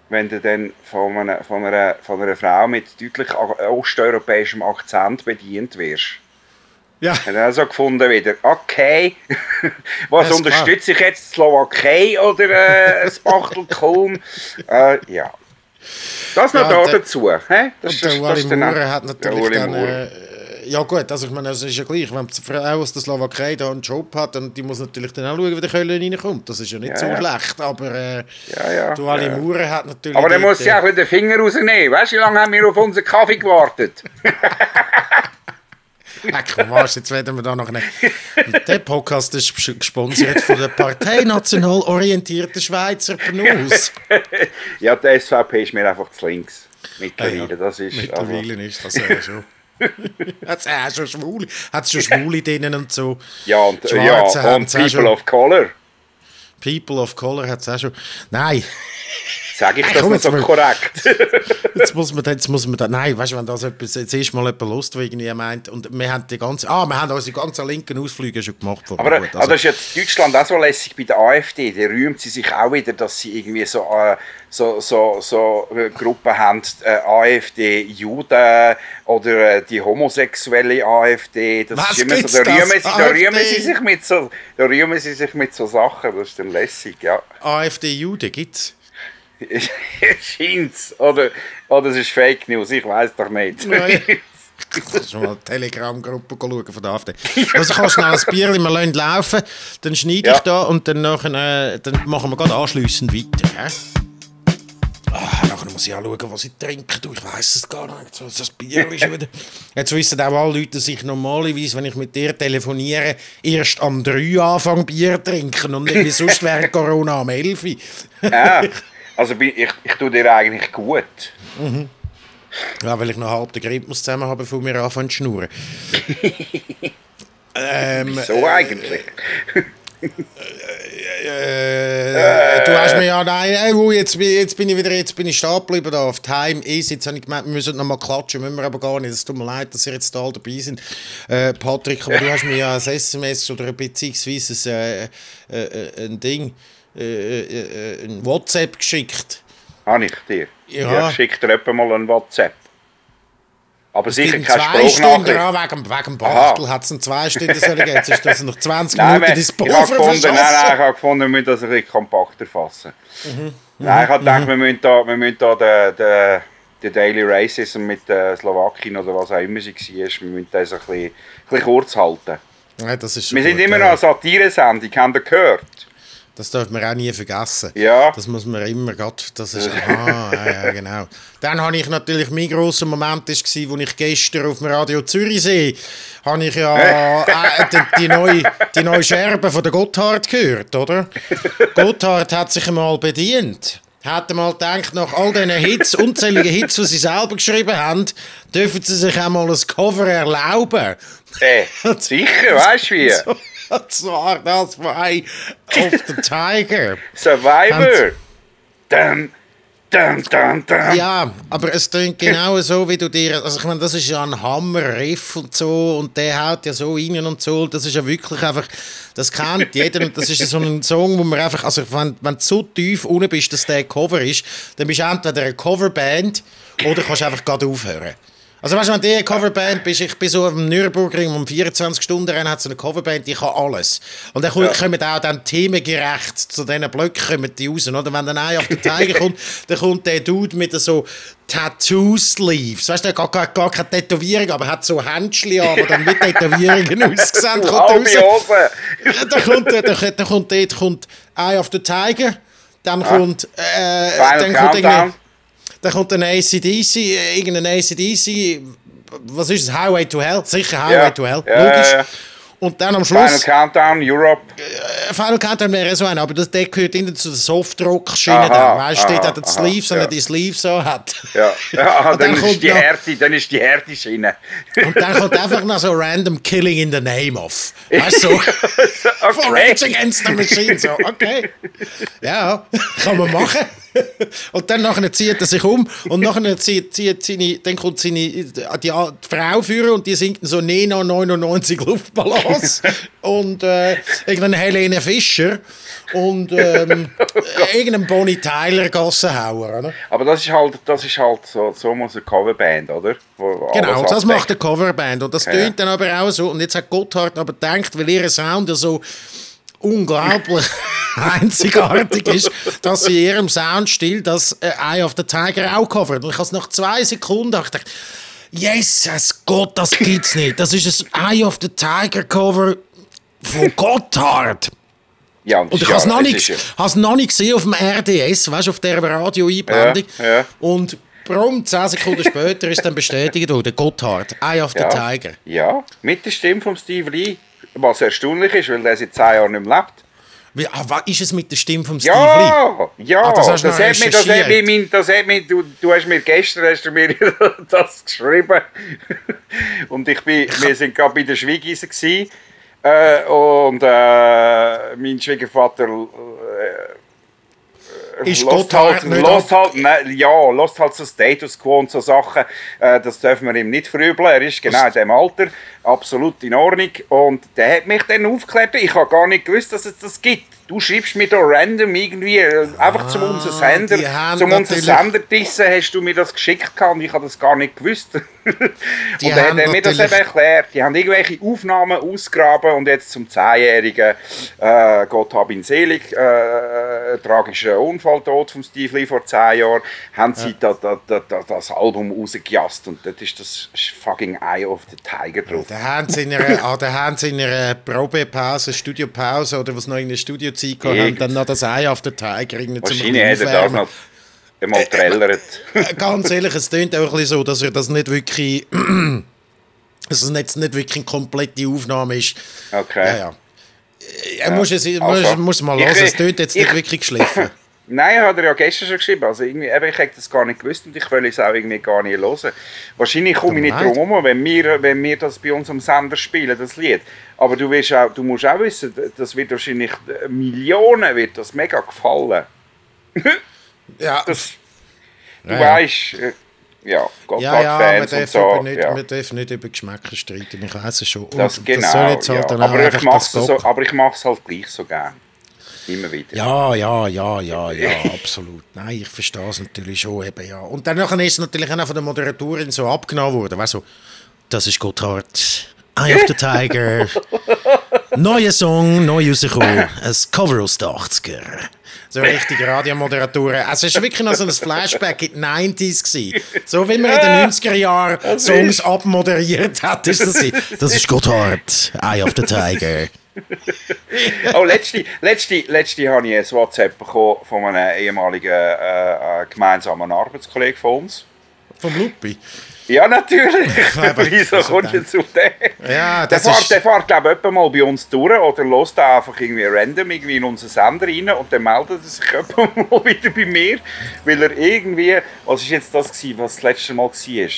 wenn du dann von einer, von einer, von einer Frau mit deutlich osteuropäischem Akzent bedient wirst. Ja. Hat er also gefunden wieder, okay, was unterstütze ich jetzt, Slowakei oder äh, das Bachtelkulm? äh, ja. Das noch ja, da dazu. He? Das, und der Uli Maurer hat natürlich dann... Äh, ja gut, also ich meine, es ist ja gleich, wenn die Frau aus der Slowakei da einen Job hat, dann die muss natürlich dann auch schauen, wie der Köln reinkommt. Das ist ja nicht ja, so ja. schlecht, aber äh, ja, der Ali ja. Maurer hat natürlich... Aber dann muss sie auch wieder den Finger rausnehmen. Weißt du, wie lange haben wir auf unseren Kaffee gewartet? Leck, was, jetzt werden wir da noch nicht. Der Podcast ist gesponsert von der Partei National Orientierten Schweizer Penus. ja, der SVP ist mir einfach zu links. Mittlerweile, ja, das ist... Mittlerweile also. ist das ja schon. hat es auch schon Schwule, hat's schon Schwule drinnen und so. Ja, und, ja, und People of Color. People of Color hat es auch schon. Nein. Sage ich das nicht so korrekt? jetzt muss man, jetzt muss man da, nein, weißt du, wenn das etwas, jetzt ist mal jemand Lust, der irgendwie meint, und wir haben die ganze, ah, wir haben unsere ganzen linken Ausflüge schon gemacht. Aber, gut, also, aber das ist jetzt Deutschland auch so lässig bei der AfD, da rühmt sie sich auch wieder, dass sie irgendwie so, äh, so, so, so äh, Gruppen haben, äh, AfD, Juden oder äh, die homosexuelle AfD, das Was ist immer so, da rühmen, sie, da, rühmen sie sich mit so, da rühmen sie sich mit so Sachen, das ist dann lässig, ja. AfD-Juden gibt's? Scheint's. Oder, oder es ist Fake News, ich weiß doch nicht. Kannst du mal die Telegram-Gruppe schauen von der AfD. Also kannst du schnell ein Bier wir laufen, dann schneide ja. ich da und dann, nachher, äh, dann machen wir gerade anschliessend weiter. He? Ah, nachher muss ich auch schauen, was ich trinke. Du, ich weiß es gar nicht. So, das Bier ist wieder... Jetzt wissen auch alle Leute, dass ich normalerweise, wenn ich mit dir telefoniere, erst am 3 anfange Bier trinken und nicht wie sonst wäre Corona am 11. ja, also ich, ich, tue dir eigentlich gut. Mhm. Ja, weil ich noch halb den Grippe zusammen habe, bevor wir anfangen zu schnurren. ähm, Wieso eigentlich? Äh, äh, du hast mir ja nein, äh, jetzt, jetzt bin ich wieder jetzt bin ich stehen geblieben auf Time ist jetzt habe ich gemeint wir müssen noch mal klatschen müssen wir aber gar nicht es tut mir leid dass ihr jetzt da dabei sind äh, Patrick aber du hast mir ja ein SMS oder beziehungsweise ein, äh, äh, ein Ding ein WhatsApp geschickt habe ich dir ja. ich schicke dir etwa mal ein WhatsApp aber es sicher keine zwei Stunden wegen, wegen Bachtel hat es zwei Stunden sollen gehen. Jetzt ist das noch 20 nein, Minuten ins Pulver ich gefunden, Nein, nein, ich habe gefunden, wir müssen das ein bisschen kompakter fassen. Mhm. Nein, ich habe gedacht, mhm. wir müssen da, wir müssen da den, den, den Daily Racism mit der Slowakien oder was auch immer sie war, wir müssen das ein bisschen, ein bisschen kurz halten. Ja, das ist wir sind gut, immer noch eine Satire-Sendung, habt ihr gehört? Das darf man auch nie vergessen. Ja. Das muss man immer gerade, das ist, aha, ja, genau. Dann habe ich natürlich, mein grosser Moment war, wo ich gestern auf dem Radio Zürichsee, habe ich ja äh, die, die, neue, die neue Scherbe von der Gotthard gehört, oder? Gotthard hat sich einmal bedient hat einmal gedacht, nach all diesen Hits, unzähligen Hits, die sie selber geschrieben haben, dürfen sie sich einmal ein Cover erlauben. Äh, sicher, weißt du wie? So, das war Eye of the Tiger. Survivor. Dum, dum, dum, dum. Ja, aber es klingt genau so, wie du dir. Also, ich meine, das ist ja ein Hammer-Riff und so, und der haut ja so rein und so. Das ist ja wirklich einfach. Das kennt jeder, und das ist so ein Song, wo man einfach. Also, wenn, wenn du so tief unten bist, dass der Cover ist, dann bist du entweder eine Coverband oder kannst einfach gerade aufhören. Also weißt du, wenn du eine Coverband bist, ich bin so am Nürburgring um 24 Stunden rennen, hat so eine Coverband, die kann alles. Und dann ja. kommen auch dann themengerecht zu diesen Blöcken kommen die raus. Oder wenn dann einer auf den Tiger kommt, dann kommt der Dude mit so Tattoo-Sleeves. Weißt du, der hat gar, gar, keine Tätowierung, aber hat so Händchen an, die dann mit Tätowierungen aussehen. Kommt raus. Da kommt, da, da, da kommt, dort kommt Eye of the Tiger, dann ja. kommt... Äh, dann kommt dann kommt ein ACDC, irgendein ACDC, was ist es? Highway to Hell? Sicher Highway ja. to Hell, logisch. Ja, und dann am Schluss. Final Countdown, Europe. Äh, Final Countdown wäre so ein, aber das, der gehört in zu der Softrock-Schiene. Weißt du, der hat die Sleeves, sondern die Sleeves so hat. Ja, ja dann, dann, ist die Härte, dann ist die Härte Schiene. Und dann kommt einfach noch so random Killing in the Name of. Weißt du? So, okay. For Rage Against the Machine. So, okay. Ja, kann man machen. und dann nachher zieht er sich um und nachher zieht, zieht seine, dann kommt seine, die, die Frau führen und die singt so Nena 99 Luftballons und äh, irgendeine Helene Fischer und ähm, irgendein Bonnie Tyler Gassenhauer. Oder? Aber das ist halt, das ist halt so, so muss eine Coverband, oder? Wo genau, das macht eine Coverband und das okay. tönt dann aber auch so und jetzt hat Gotthard aber gedacht, weil ihr Sound ja so unglaublich einzigartig ist, dass sie in ihrem Soundstil das äh, Eye of the Tiger auch covert. Und ich habe es nach zwei Sekunden gedacht, Jesus Gott, das gibt's nicht. Das ist ein Eye of the Tiger Cover von Gotthard. Ja, und, und ich habe es noch, nicht, gesehen auf dem RDS, weißt du, auf der Radio-Einblendung. Ja, ja. Und prompt, zehn Sekunden später ist dann bestätigt worden, Gotthard, Eye of the Tiger. Ja, mit der Stimme von Steve Lee. Was erstaunlich ist, weil er seit zehn Jahren nicht mehr lebt. Wie, ah, was ist es mit der Stimme von Steve ja? Ja, ah, das, das, hat mir, das, hat mir, mein, das hat mir, du, du hast mir gestern hast du mir das geschrieben. und ich bin, wir sind gerade bei den Schwiegisen äh, und äh, mein Schwiegervater ist lost halt, lost halt, ne, ja, lost halt so Status Quo und so Sachen. Äh, das dürfen wir ihm nicht verübeln. Er ist genau in diesem Alter, absolut in Ordnung. Und der hat mich dann aufgeklärt. Ich habe gar nicht gewusst, dass es das gibt. Du schreibst mir da random irgendwie, äh, einfach ah, zum unser Sender, zum unser Sender dissen, hast du mir das geschickt und ich habe das gar nicht gewusst. und dann hat er mir das eben erklärt. Die haben irgendwelche Aufnahmen ausgraben und jetzt zum 10-Jährigen, äh, Gott hab ihn selig, äh, tragischen Unfalltod von Steve Lee vor zehn Jahren, haben sie ja. da, da, da, das Album rausgejast und das ist das fucking Eye of the Tiger drauf. Da haben sie in einer, ah, da haben sie in einer Probepause, Studiopause oder was noch in der Studiozeit gehabt haben, dann noch das Eye of the Tiger irgendwie zum Wahrscheinlich hätte er das noch einmal trällert. Äh, äh, ganz ehrlich, es klingt auch ein bisschen so, dass er das nicht wirklich dass es jetzt nicht wirklich eine komplette Aufnahme ist. Okay. Ja, ja. Er ja. muss, es, also, muss, muss mal hören, es tönt jetzt ich, nicht wirklich geschliffen. Nein, hat er ja gestern schon geschrieben. Also irgendwie, eben, ich hätte das gar nicht gewusst und ich will es auch irgendwie gar nicht hören. Wahrscheinlich komme ich nicht drum herum, wenn wir, wenn wir das bei uns am Sender spielen, das Lied. Aber du, auch, du musst auch wissen, das wird wahrscheinlich Millionen wird das mega gefallen. ja. Das, du ja, weißt, äh, ja, ja, ja, man darf, so, nicht, ja. man darf nicht über Geschmäcker streiten, ich weiß es schon. Und das, genau, das soll jetzt halt ja. dann aber, ich mach's so, aber ich mache es halt gleich so gerne. Immer wieder. Ja, ja, ja, ja, ja, absolut. Nein, ich verstehe es natürlich schon eben, ja. Und dann ist es natürlich auch von der Moderatorin so abgenommen worden, weißt du, das ist Gotthard, Eye of the Tiger, neuer Song, neu rausgekommen, ein Cover aus den 80er so richtige Radiomoderatoren. Also es war wirklich noch so ein Flashback in den 90s. Gewesen. So wie man in den 90er Jahren Songs abmoderiert hat. Ist das, das ist Gotthard, Eye of the Tiger. oh, letzte, letzte, letzte habe ich ein WhatsApp bekommen von einem ehemaligen äh, äh gemeinsamen Arbeitskollegen von uns. Vom Lupi? Ja, natürlich. Wieso kommst du zu dem? Ja, der, fährt, der fährt, glaube ich, mal bei uns durch oder lässt da einfach irgendwie random irgendwie in unseren Sender rein und dann meldet er sich mal wieder bei mir, weil er irgendwie, was war jetzt das, gewesen, was das letzte Mal war?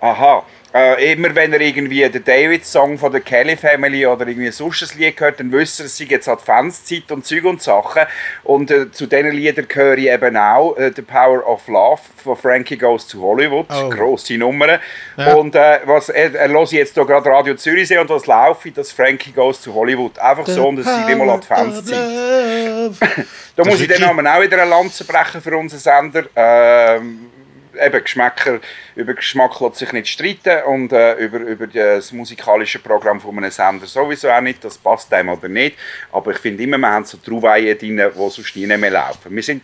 Aha, äh, immer wenn er irgendwie den David-Song von der Kelly Family oder irgendwie sonst ein Lied hört, dann wüsste er, es sei jetzt Adventszeit und Zeug und Sachen. Und äh, zu diesen Liedern gehöre ich eben auch äh, The Power of Love von Frankie Goes to Hollywood. Oh. Grosse Nummer. Ja. Und äh, was, er, er hört jetzt hier gerade Radio Zürichsee und was laufe ich, das Frankie Goes to Hollywood. Einfach so, und es sei immer Adventszeit. da muss ich dann auch wieder eine Lanze brechen für unseren Sender. Ähm, eben Geschmäcker, über Geschmack lässt sich nicht streiten und äh, über, über das musikalische Programm von einem Sender sowieso auch nicht, das passt einem oder nicht, aber ich finde immer, wir haben so Trauweihen drin, die sonst nie mehr laufen. Wir sind,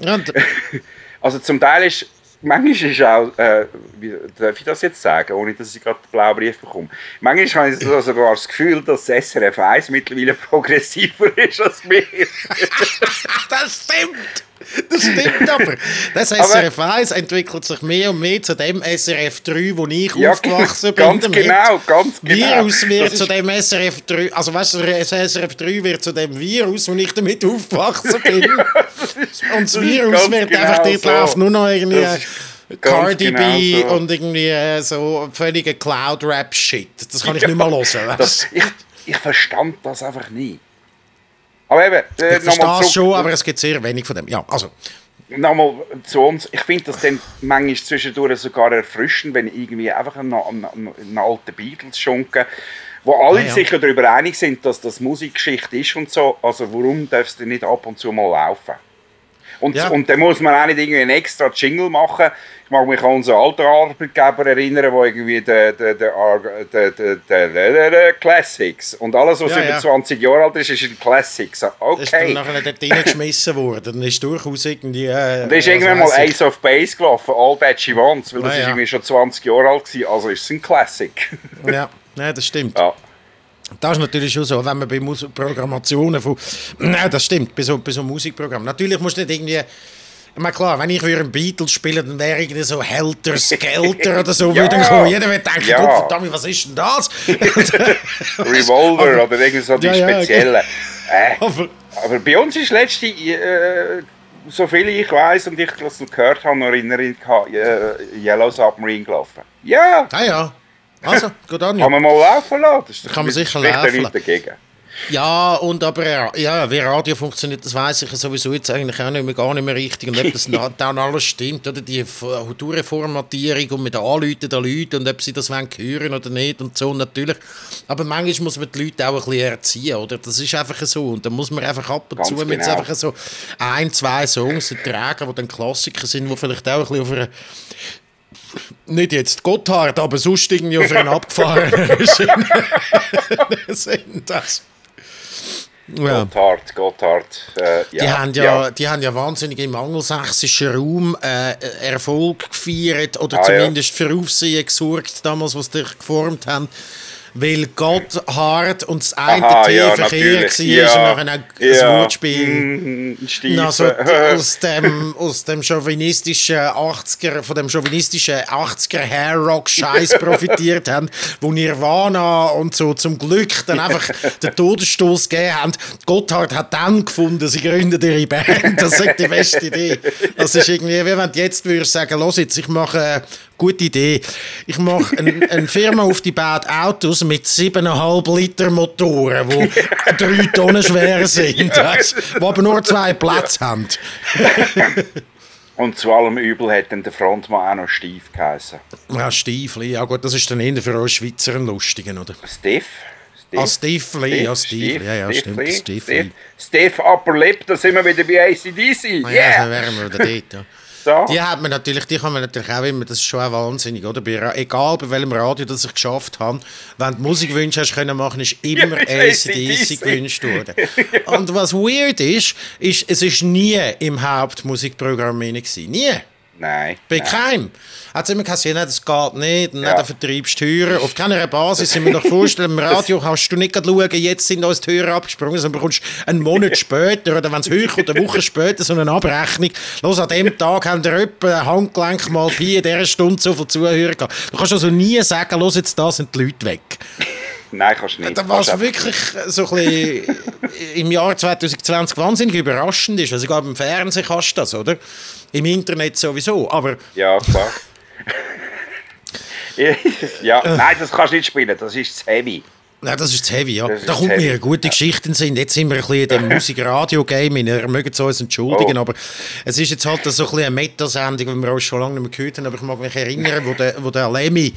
also zum Teil ist manchmal ist auch, äh, wie darf ich das jetzt sagen, ohne dass ich gerade den blauen Brief bekomme, manchmal habe ich sogar das Gefühl, dass das SRF 1 mittlerweile progressiver ist als wir. das stimmt! Das stimmt aber. Das SRF 1 entwickelt sich mehr und mehr zu dem SRF 3, wo ich ja, aufgewachsen bin. Ganz damit. genau, ganz genau. Virus wird zu dem SRF 3, also weißt du, das SRF 3 wird zu dem Virus, wo ich damit aufgewachsen bin. ja, ist, und das Virus wird genau einfach, dort so. läuft nur noch irgendwie... Cardi genau B so. und irgendwie äh, so völliger Cloud-Rap-Shit. Das kann ich ja, nicht mehr hören. Das, ich, ich verstand das einfach nie. Aber eben, äh, ich verstehe es schon, aber es gibt sehr wenig von dem. Ja, also. Nochmal zu uns. Ich finde das dann manchmal zwischendurch sogar erfrischend, wenn irgendwie einfach einen, einen, einen alten Beatles schunken, wo alle ah, ja. sich darüber einig sind, dass das Musikgeschichte ist und so. Also warum darf es denn nicht ab und zu mal laufen? Und, ja. und dann muss man auch nicht irgendwie einen extra Jingle machen. Ich mag mich an unseren alten Arbeitgeber erinnern, wo irgendwie der, der, der, der, der, Classics und alles, was ja, über ja. 20 Jahre alt ist, ist ein Classics. Okay. Ist dann nachher dort reingeschmissen worden. Dann ist durchaus irgendwie... Äh, und dann ist irgendwann mal Ace of Base gelaufen, All That She Wants, weil das ja, ist irgendwie schon 20 Jahre alt war, also ist es ein Classic. ja, ja das stimmt. Ja. Das ist natürlich schon so, wenn man bei Mus Programmationen von. Nein, das stimmt, bei so, bei so Musikprogrammen. Natürlich musst du nicht irgendwie. Ich meine, klar, wenn ich für einen Beatles spiele, dann wäre irgendwie so Helter Skelter oder so, ja. würde kommen. Jeder wird denken, ja. oh, verdammt, was ist denn das? Revolver aber, oder irgendwie so die ja, speziellen. Äh, aber, aber, bei uns ist letzte, äh, so viel ich weiß und ich das gehört habe, noch in Erinnerung, äh, Yellow Submarine gelaufen. Ja! Ah ja. Also, gut an. Kann man mal laufen lassen? Das kann man sicher laufen lassen. Ja, und aber ja, wie Radio funktioniert, das weiß ich sowieso jetzt eigentlich auch nicht mehr, gar nicht mehr richtig. Und ob das dann alles stimmt, oder die Kulturformatierung und mit Anleuten der Leute und ob sie das wollen hören oder nicht und so, natürlich. Aber manchmal muss man die Leute auch ein bisschen erziehen, oder? Das ist einfach so. Und da muss man einfach ab und Ganz zu genau. mit einfach so ein, zwei Songs tragen, die dann Klassiker sind, die vielleicht auch ein bisschen auf einer nicht jetzt Gotthard, aber sonst irgendwie auf einen abgefahrenen sind das. Ja. Gotthard, Gotthard. Äh, ja. Die, haben ja, ja, die haben ja wahnsinnig im angelsächsischen Raum äh, Erfolg gefeiert oder ah, zumindest ja. für Aufsehen gesorgt, damals, was sie geformt haben weil Gott hart und das eine Aha, T ja, Verkehr war ja, und nachher auch ja. ein Wortspiel. Mm, also aus dem, aus dem chauvinistischen 80er, von dem chauvinistischen 80er Hair Rock Scheiß profitiert haben, wo Nirvana und so zum Glück dann einfach den Todesstoß gegeben haben. Gotthard hat dann gefunden, sie gründen ihre Band. Das ist die beste Idee. Das ist irgendwie, wie wenn du jetzt würdest sagen, los jetzt, ich mache gute Idee. Ich mache eine ein Firma auf die Bad Autos mit 7,5 Liter Motoren, die drei Tonnen schwer sind, weißt, die aber nur zwei Plätze haben. Und zu allem Übel hat dann der Frontmann auch noch Stief geheißen. Ja, Stiefli. Ja gut, das ist dann eher für uns Schweizer ein Lustigen, oder? Steve. Steve. Ah, Stiefli, ja, Stiefli. Ja, ja, stimmt, Stiefli. Steve Upper Lip, da sind wir wieder bei ACDC. Ah, yeah. Ja, dann wären wir wieder dort, ja. So. Die hat man natürlich, die kann man natürlich auch immer, das ist schon wahnsinnig, oder? Bei, egal bei welchem Radio das ich geschafft habe, wenn du Musikwünsche hast können machen, ist immer ACDC gewünscht worden. Und was weird ist, ist, es ist nie im Hauptmusikprogramm gewesen. Nie. Nein. Bei keinem. Hat es immer gesagt, ja, das geht nicht, und ja. dann vertreibst du Hörer. Auf keiner Basis sind wir noch vorstellen, im Radio kannst du nicht schauen, jetzt sind uns die Hörer abgesprungen, sondern bekommst einen Monat später oder wenn es höher kommt, eine Woche später so eine Abrechnung. Los, an dem Tag haben wir etwa ein Handgelenk mal bei in dieser Stunde so viele Zuhörer gehabt. Du kannst also nie sagen, los, jetzt da sind die Leute weg. Nein, kannst du nicht. Da was wirklich so ein bisschen im Jahr 2020 wahnsinnig überraschend ist, weil sogar im Fernsehen kannst du das, oder? Im Internet sowieso, aber... Ja, klar. ja, nein, das kannst du nicht spielen, das ist zu heavy. Nein, das ist zu heavy, ja. Da kommt heavy. mir eine gute Geschichte in Sinn. Jetzt sind wir ein bisschen in dem Musik-Radio-Game. Wir mögen es uns entschuldigen, oh. aber es ist jetzt halt so ein bisschen eine Metasendung, die wir auch schon lange nicht mehr gehört haben. Aber ich mag mich erinnern, wo der, wo der Lemmy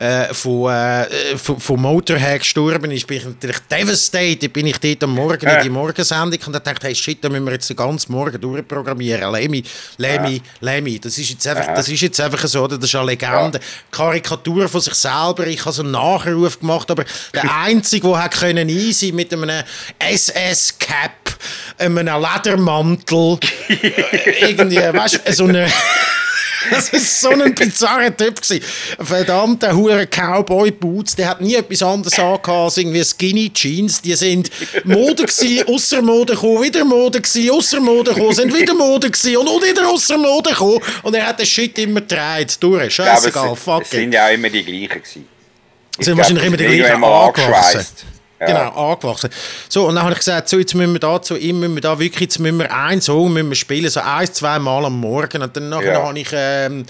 äh, von, äh, von, von Motorhead gestorben ist, bin ich natürlich devastated. Bin ich dort am Morgen in die Morgensendung und dachte, hey shit, da müssen wir jetzt den ganzen Morgen durchprogrammieren. Lemmy, Lemmy. Lemmy. Das ist jetzt einfach, das ist jetzt einfach so, das ist eine Legende. Karikatur von sich selber. Ich habe so einen Nachruf gemacht, aber der Einzige, der hat können easy mit einem SS-Cap, einem Ledermantel, irgendwie, weißt du, so eine das war so ein bizarrer Typ. Gewesen. Verdammter hure Cowboy Boots, der hat nie etwas anderes angehabt als irgendwie Skinny Jeans. Die sind Mode gewesen, ausser Mode gekommen, wieder Mode gewesen, ausser Mode gekommen, sind wieder Mode gewesen und, und wieder ausser Mode gekommen. Und er hat den Shit immer gedreht. Durch, scheißegal, fuck es, sind ja auch immer die gleichen gewesen. Es sind wahrscheinlich immer die gleichen angewachsen. Ja. Genau, angewachsen. So, und dann habe ich gesagt, so, jetzt müssen wir da zu ihm, müssen wir da wirklich, jetzt müssen wir einen Song müssen wir spielen, so ein, zwei Mal am Morgen. Und dann nachher ja. habe ich, ähm,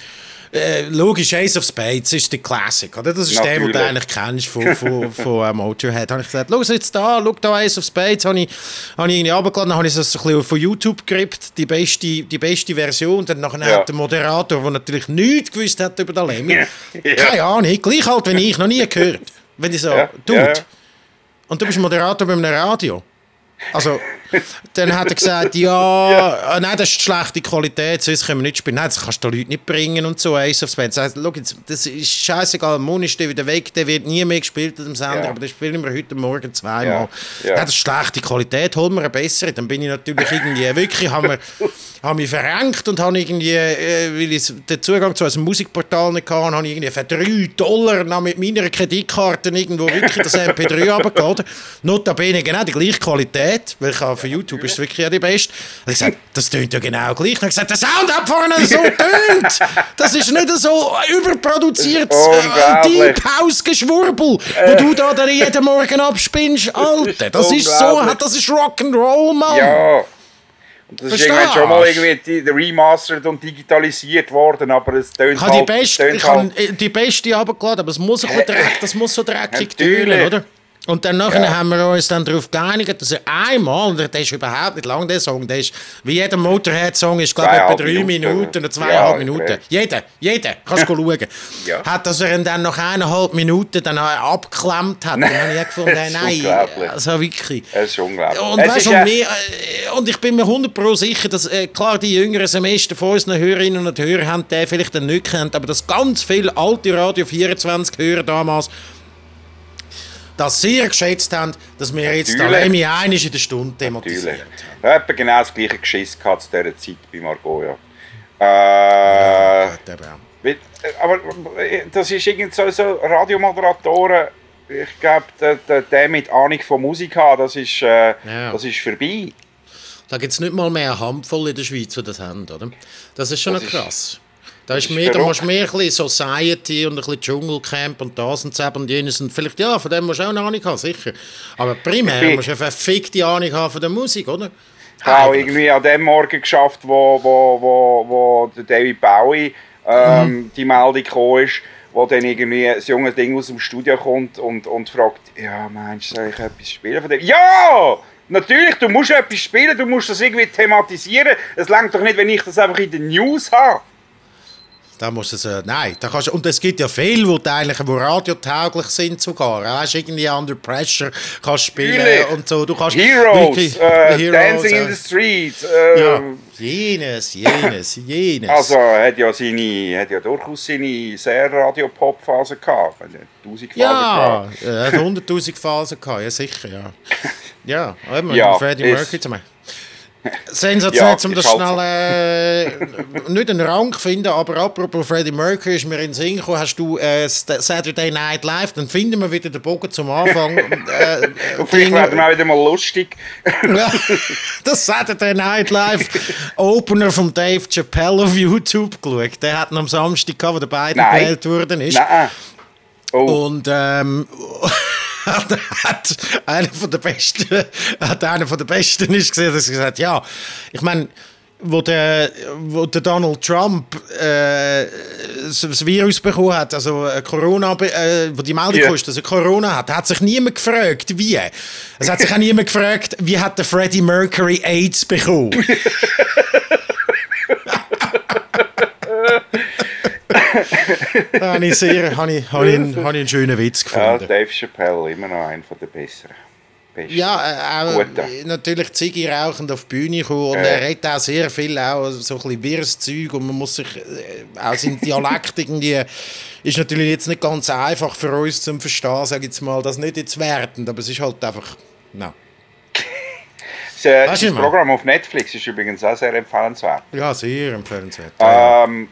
äh, logisch, Ace of Spades ist der Classic, oder? Das ist Natürlich. der, den du eigentlich kennst von, von, von äh, Motorhead. habe ich gesagt, schau jetzt da, schau da Ace of Spades, habe ich, habe ich irgendwie runtergeladen, dann habe ich das ein bisschen von YouTube gerippt, die beste, die beste Version. Dann nachher ja. hat der Moderator, der natürlich nichts gewusst hat über den Lemmy, ja. keine Ahnung, gleich halt wie ich, noch nie gehört. Wenn ich so, ja. tut. Und du bist Moderator bei einem Radio. Also, dann hat er gesagt, ja, ja. Äh, nein, das ist schlechte Qualität, sonst können wir nicht spielen. Nein, das kannst du den Leuten nicht bringen und so. Ace of Spades. Also, schau, das ist scheißegal, Mon ist wieder weg, der wird nie mehr gespielt dem Sender, ja. aber das spielen wir heute Morgen zweimal. Ja. Ja. Nein, das ist schlechte Qualität, holen wir eine bessere. Dann bin ich natürlich irgendwie, wirklich, haben wir, haben mich verrenkt und habe irgendwie, äh, weil ich den Zugang zu einem Musikportal nicht hatte, habe ich irgendwie für 3 Dollar mit meiner Kreditkarte irgendwo wirklich das MP3 runtergeladen. Notabene genau die gleiche Qualität, weil ich auf YouTube ist wirklich ja die beste. Und ich gesagt, das tönt ja genau gleich. Und ich gesagt, der Sound hat vorne so tönt. Das ist nicht so überproduziertes äh, Deep House Geschwurbel, wo du da dann jeden Morgen abspinnst. Alter, das ist so, das ist Rock'n'Roll, Mann. Ja. Und das ist irgendwann schon mal irgendwie remastered und digitalisiert worden, aber es tönt halt... Ich halt. habe die beste runtergeladen, aber es muss, ein dreck, das muss so dreckig tönen, oder? Und dann ja. haben wir uns dann darauf geeinigt, dass er einmal, und der ist überhaupt nicht lang, der Song, der ist, wie jeder Motorhead-Song ist, glaube ich, etwa drei Minuten, oder zweieinhalb ja, Minuten. Jeder, jeder, kannst du schauen. ja. Hat, dass er ihn dann nach eineinhalb Minuten dann abgeklemmt hat. Dann habe ich gefunden, nein, also wirklich. Es ist unglaublich. Und, weißt, und, wir, äh, und ich bin mir 100% sicher, dass, äh, klar, die jüngeren Semester von unseren Hörerinnen und Hörer haben den vielleicht nicht kennt, aber dass ganz viele alte Radio 24 Hörer damals das sehr geschätzt haben, dass wir jetzt da Lemmy einig in der Stunde thematisiert Natürlich. haben. Ich habe genau das gleiche Geschiss gehabt zu dieser Zeit bei Margot, ja. Äh, ja, aber das ist irgendwie so, so Radiomoderatoren, ich glaube, der, der, der, mit Ahnung von Musik haben, das ist, äh, ja. das ist vorbei. Da gibt es nicht mal mehr Handvoll in der Schweiz, die das haben, oder? Das ist schon das krass. Ist, da, ist mehr, da musst du mehr ein bisschen Society und ein bisschen Dschungelcamp und das und das und jenes. Und vielleicht, ja, von dem musst du auch eine Ahnung haben, sicher. Aber primär bin, musst du eine verfickte Ahnung haben von der Musik, oder? Ich habe irgendwie an dem Morgen geschafft, wo, wo, wo, wo der David Bowie ähm, mhm. die Meldung gekommen ist, wo dann irgendwie ein junges Ding aus dem Studio kommt und, und fragt, ja, meinst du, soll ich etwas spielen von dem? Ja! Natürlich, du musst etwas spielen, du musst das irgendwie thematisieren. Es langt doch nicht, wenn ich das einfach in den News habe. Da musst du äh, nein, da kannst, und es gibt ja viele, die eigentlich wo radiotauglich sind sogar. Weißt, irgendwie Under Pressure kannst spielen Natürlich. und so. Du kannst Heroes, wirklich, uh, Heroes Dancing uh, in the Street. Uh, ja, jenes, jenes, jenes. Also er hat ja, seine, hat ja durchaus seine sehr Radio-Pop-Phase gehabt. Tausend Phasen ja, er hat hunderttausend Phasen gehabt, ja sicher, ja. Ja, ja, Freddie Mercury zum Beispiel. Sensationell, ja, um das schnell äh, nicht einen Rang finden, aber apropos Freddie Mercury ist mir in den Sinn gekommen, hast du äh, Saturday Night Live, dann finden wir wieder den Bogen zum Anfang. äh, Und vielleicht werden wir auch wieder mal lustig. das Saturday Night Live Opener von Dave Chappelle auf YouTube geschaut. Der hat am Samstag gehabt, wo der beiden gewählt worden ist. Nein. Oh. Und ähm, hat einer von der besten, hat einer von der besten ist gesehen, dass er gesagt ja, ich meine, wo der, wo der Donald Trump äh, das Virus bekommen hat, also äh, Corona, äh, wo die Meldung yeah. dass er Corona hat, hat sich niemand gefragt, wie. Es hat sich auch niemand gefragt, wie hat der Freddie Mercury AIDS bekommen. habe ich sehr, habe ich, habe ich, einen, habe ich einen schönen Witz gefunden. Ja, Dave Chappelle, immer noch einer der besseren. Besten. Ja, äh, auch Gute. natürlich Ziggy rauchend auf die Bühne kommen und äh. er redet auch sehr viel auch so ein bisschen wirres Zeug und man muss sich äh, auch sein Dialekt irgendwie ist natürlich jetzt nicht ganz einfach für uns zu verstehen, sage ich jetzt mal, das nicht jetzt wertend, aber es ist halt einfach, no. Das, äh, das Programm auf Netflix ist übrigens auch sehr empfehlenswert. Ja, sehr empfehlenswert. Ähm,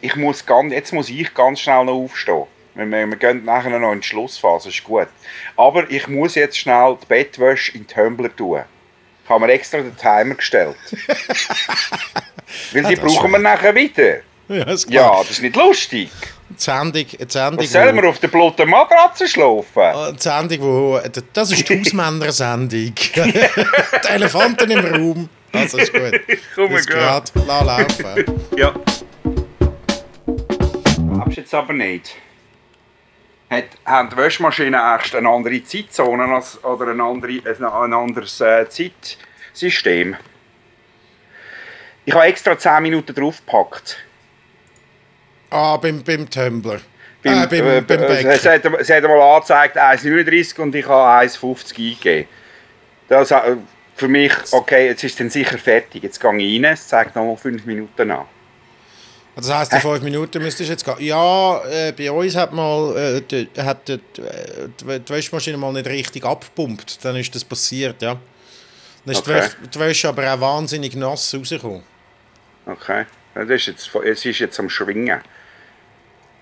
ich muss ganz, jetzt muss ich ganz schnell noch aufstehen. Wir, wir, wir gehen nachher noch in die Schlussphase, ist gut. Aber ich muss jetzt schnell die Bettwäsche in den Tumbler tun. Ich habe mir extra den Timer gestellt. Weil die ja, brauchen wir nachher wieder. Ja, ist klar. ja, das ist nicht lustig. Die Sendung, die Sendung, Was sollen wir auf der blotten Matratze schlafen? Ah, die Sendung, wo, das ist die Hausmänner-Sendung. die Elefanten im Raum. Also ist gut. Komm, mal gerade. Lass laufen. Ja jetzt aber nicht. Hat, haben die Waschmaschinen erst eine andere Zeitzone als, oder ein, andere, ein anderes äh, Zeitsystem? Ich habe extra 10 Minuten draufgepackt. Ah, beim, beim Tumblr. Beim, äh, beim, äh, beim es, hat, es hat mal angezeigt 1,39 und ich habe 1,50 eingegeben. Das, äh, für mich, okay, jetzt ist es dann sicher fertig. Jetzt gehe ich rein, es zeigt noch mal 5 Minuten an. Also das heisst, die fünf Minuten müsstest du jetzt gehen. Ja, äh, bei uns hat, mal, äh, die, hat die, die, die Wäschmaschine mal nicht richtig abgepumpt. Dann ist das passiert, ja. Dann ist okay. die, Wäsche aber auch wahnsinnig nass rausgekommen. Okay. Das ist jetzt, es ist jetzt am Schwingen.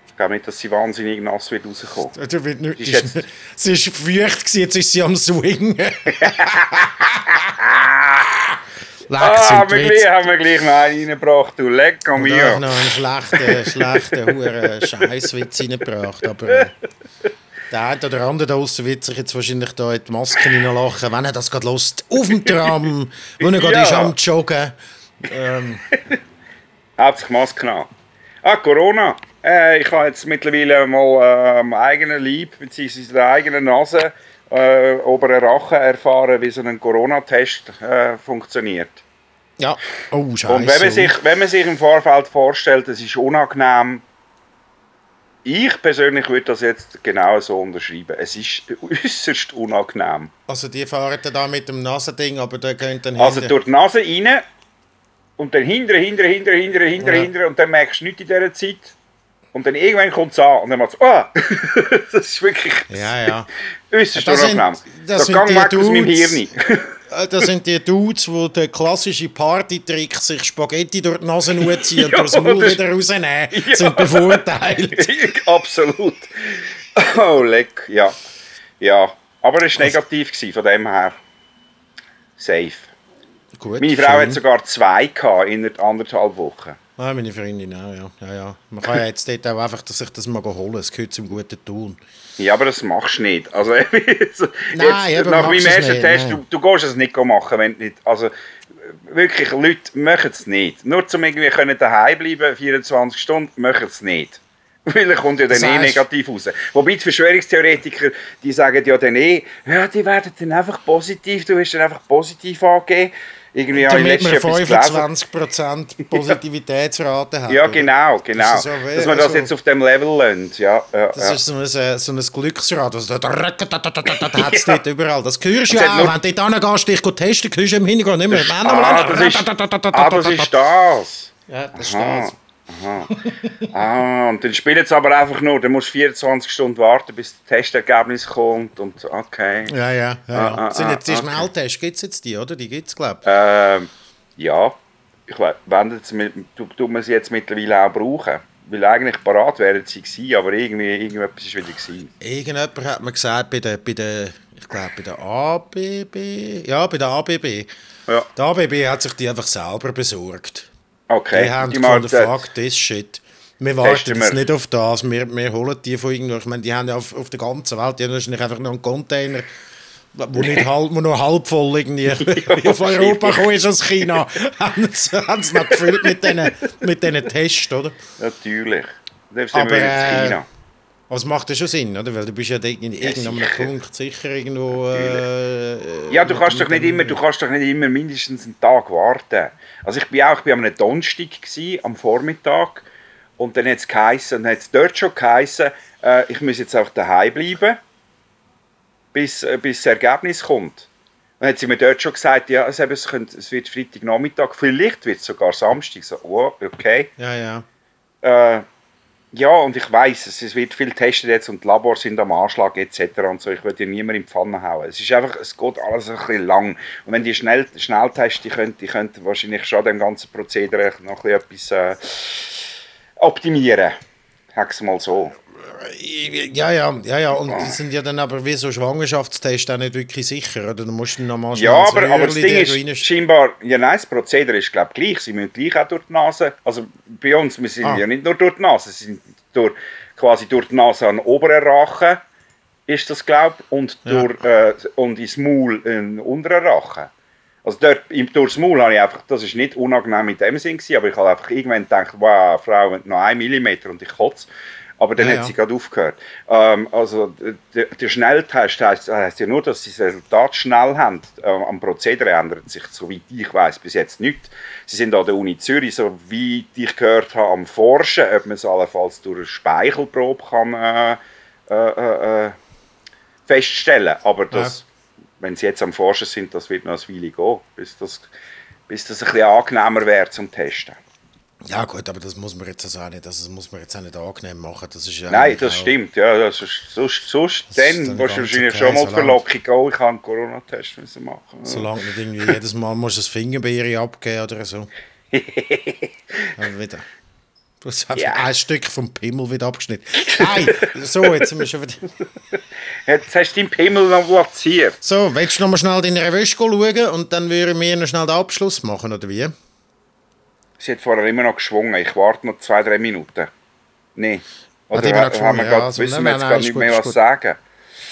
Ich glaube nicht, dass sie wahnsinnig nass wird rauskommen. Du wird nicht, ist jetzt... sie war feucht, jetzt ist sie am Swingen. ah, wir gleich, haben wir gleich noch einen reingebracht, du lecker mir. Ich habe noch einen schlechten, schlechten, huren Scheißwitz reingebracht, aber... Äh, der eine oder andere draußen wird sich jetzt wahrscheinlich da in die Masken hineinlachen, wenn er das gerade lust. Auf dem Tram, wo er gerade ja. ist am Joggen. Ähm. Hauptsächlich Maske an. Ah, Corona. Äh, ich habe jetzt mittlerweile mal äh, am eigenen Leib, beziehungsweise der eigenen Nase, äh, oberen Rachen erfahren, wie so ein Corona-Test äh, funktioniert. Ja, oh Scheiße. Und wenn man, sich, wenn man sich im Vorfeld vorstellt, es ist unangenehm, ich persönlich würde das jetzt genau so unterschreiben. Es ist äußerst unangenehm. Also die fahren dann da mit dem Nasending, aber der gehen dann Also durch die Nase rein und dann hinter, hinter, hinter, hinter, hinter, ja. hinter und dann merkst du nichts in dieser Zeit. Und dann irgendwann kommt es an und dann macht es, oh, das ist wirklich ja, ja. äußerst unangenehm. Das, das gang weg aus meinem Hirn. das sind die Dudes, die den klassischen Party-Trick sich Spaghetti durch die Nase ziehen und ja, durchs Maul wieder rausnehmen, ja. sind bevorteilt. Absolut. Oh, leck, ja. Ja, aber es war negativ, gewesen, von dem her. Safe. Gut, Meine Frau schön. hat sogar zwei gehabt in anderthalb Wochen. Ah, meine Freundin auch, ja. ja, ja. Man kann ja jetzt dort auch einfach sich das mal holen, es gehört zum guten Tun. Ja, aber das machst du nicht. Also, jetzt, nein, nach meinem ersten Test, du, du gehst es nicht machen, wenn nicht. Also, wirklich, Leute machen es nicht. Nur um irgendwie können daheim bleiben, 24 Stunden, machen es nicht. Weil er kommt ja dann eh negativ raus. Wobei die Verschwörungstheoretiker, die sagen ja dann eh, ja, die werden dann einfach positiv, du hast dann einfach positiv angegeben irgendwie Damit man 25% Positivitätsrate hat. Ja, genau, genau. Das so Dass man das also, jetzt auf dem Level lernt. Ja, ja, das ja. ist so ein, äh, so ein Glücksrad. Also, da hat es dort überall. Das hörst du ja auch. Wenn du dort hingehst, dich testen, hörst du im Hintergrund immer. Ah, das ist, ah, das ist das. Ja, das ist das. Aha. ah, und dann spielen sie aber einfach nur, dann musst du 24 Stunden warten, bis das Testergebnis kommt und okay. Ja, ja. ja, Ah, ah, Sind jetzt die okay. Schnelltests, gibt es jetzt die, oder? Die gibt es, glaube ich. Ähm, ja, ich weiß, tut man sie jetzt mittlerweile auch brauchen? Weil eigentlich parat wären sie gewesen, aber irgendwie, irgendetwas ist wieder gewesen. Irgendjemand hat mir gesagt, bei der, bei der ich glaube bei der ABB, ja, bei der ABB. Ja. Die ABB hat sich die einfach selber besorgt. Okay. Die haben gefunden, fuck this shit. Wir warten jetzt nicht auf das, wir, wir holen die von irgendwo. Ich meine, die haben ja auf, auf der ganzen Welt, die haben wahrscheinlich einfach noch einen Container, wo, nicht halb, wo nur halb voll irgendwie auf Europa gekommen ist aus China, haben sie, haben sie noch gefüllt mit diesen mit Tests, oder? Natürlich. Das Aber, äh, China. Aber es macht ja schon Sinn, oder? Weil du bist ja in irgendeinem ja, Punkt sicher irgendwo... Äh, ja, du kannst, doch nicht immer, du kannst doch nicht immer mindestens einen Tag warten. Also ich bin auch ich bin am Donnerstag gewesen, am Vormittag und dann hat es geheißen, dann hat es dort schon geheißen, äh, ich muss jetzt auch daheim bleiben, bis, äh, bis das Ergebnis kommt. Dann hat sie mir dort schon gesagt, ja, es, es, könnte, es wird Freitagnachmittag, vielleicht wird es sogar Samstag. So, oh, okay. Ja, ja. Äh, ja, und ich weiß, es wird viel getestet jetzt und die Labors sind am Anschlag etc. und so. Ich würde dir niemand in die Pfanne hauen. Es ist einfach, es geht alles ein bisschen lang. Und wenn die schnell, Schnelltests, die könnten, die könnten wahrscheinlich schon dem ganzen Prozedere noch ein bisschen etwas äh, optimieren. Sag's mal so. Ja, ja, ja, ja. Und die sind ja dann aber wie so Schwangerschaftstests auch nicht wirklich sicher, oder? Du musst nochmal Ja, aber, aber das Ding ist scheinbar, ja nein, das Prozedere ist glaube gleich. Sie müssen gleich auch durch die Nase, also bei uns, wir sind ah. ja nicht nur durch die Nase, sie sind durch, quasi durch die Nase an den oberen Rachen, ist das glaube und, ja. durch, äh, und ins Maul in unteren Rachen. Also dort, durchs Maul habe ich einfach, das ist nicht unangenehm in dem Sinn gewesen, aber ich habe einfach irgendwann gedacht, wow, Frau, noch ein Millimeter und ich kotze. Aber dann ja, hat sie gerade aufgehört. Ähm, also der, der Schnelltest heisst, heisst, ja nur, dass sie das Resultat schnell haben. Ähm, am Prozedere ändert sich, soweit ich weiß, bis jetzt nichts. Sie sind an der Uni Zürich, so wie ich gehört habe, am Forschen, ob man es allenfalls durch eine Speichelprobe kann, äh, äh, äh, feststellen Aber das, ja. wenn sie jetzt am Forschen sind, das wird noch eine Weile gehen, bis das, bis das ein bisschen angenehmer wird zum Testen. Ja gut, aber das muss man jetzt also auch nicht, das muss man jetzt auch nicht angenehm machen. Das ist ja Nein, das stimmt. Ja, das ist, sonst, sonst dann musst du wahrscheinlich schon mal Verlockung gehen, ich habe einen Corona-Test machen. Solange nicht irgendwie jedes Mal musst du das Fingerbeere abgeben oder so. wieder. Du hast einfach ja. ein Stück vom Pimmel wieder abgeschnitten. Nein, so, jetzt sind wir schon wieder... Jetzt hast du deinen Pimmel noch platziert. So, willst du noch mal schnell deine Wäsche schauen und dann würden wir noch schnell den Abschluss machen, oder wie? Sie hat vorher immer noch geschwungen. Ich warte noch zwei, drei Minuten. Nein. Oder hat haben wir ja, also, müssen wir jetzt gar nicht mehr was sagen?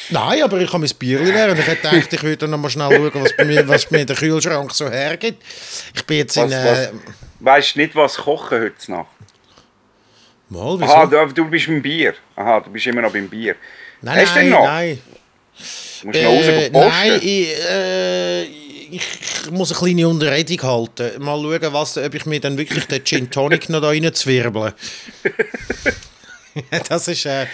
Nein, aber ich habe mein Bier lernen. Ich hätte gedacht, ich würde noch mal schnell schauen, was, bei mir, was mir der Kühlschrank so hergibt. Ich bin jetzt was, in... Äh, weißt du nicht, was kochen heute Nacht? Mal, wieso? Aha, du, du, bist beim Bier. Aha, du bist immer noch beim Bier. Nein, Hast nein, nein. Du musst äh, noch raus posten. Nein, ich... Äh, ich muss eine kleine Unterredung halten. Mal schauen, was, ob ich mir dann wirklich den Gin Tonic noch da reinzwirbeln. das ist... Äh,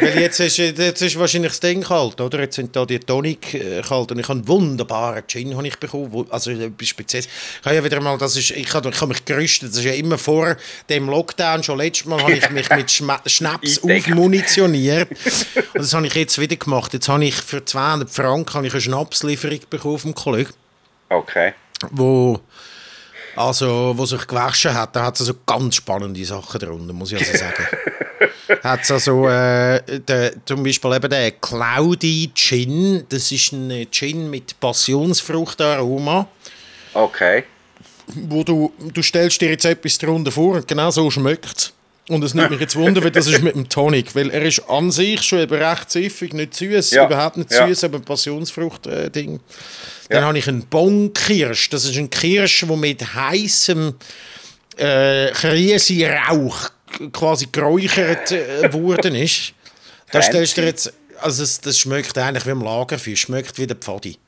Weil jetzt ist, jetzt ist wahrscheinlich das Ding kalt, oder? Jetzt sind da die Tonic äh, kalt und ich habe einen wunderbaren Gin habe ich bekommen, also etwas Spezielles. Ich habe ja wieder mal, das ist, ich habe, ich habe mich gerüstet, das ist ja immer vor dem Lockdown, schon letztes Mal habe ich mich mit Schnaps aufmunitioniert und das habe ich jetzt wieder gemacht. Jetzt habe ich für 200 Franken habe ich eine Schnapslieferung bekommen vom Kollegen. Okay. Wo also, wo sich gewaschen hat, da hat es also ganz spannende Sachen darunter, muss ich also sagen. hat es also äh, der, zum Beispiel eben den Cloudy Gin, das ist ein Gin mit Passionsfruchtaroma. Okay. Wo du, du stellst dir jetzt etwas darunter vor und genau so schmeckt es. Und es nimmt mich jetzt wunder, weil das ist mit dem Tonic, weil er ist an sich schon eben recht süffig, nicht süß, ja. überhaupt nicht süß, ja. aber ein Passionsfrucht-Ding. Äh, Dann ja. habe ich einen Bonkirsch, das ist ein Kirsch, der mit heißem äh, Krisenrauch quasi geräuchert äh, worden ist. Da stellst du jetzt, also das, das schmeckt eigentlich wie im Lagerfisch, schmeckt wie der Pfadi.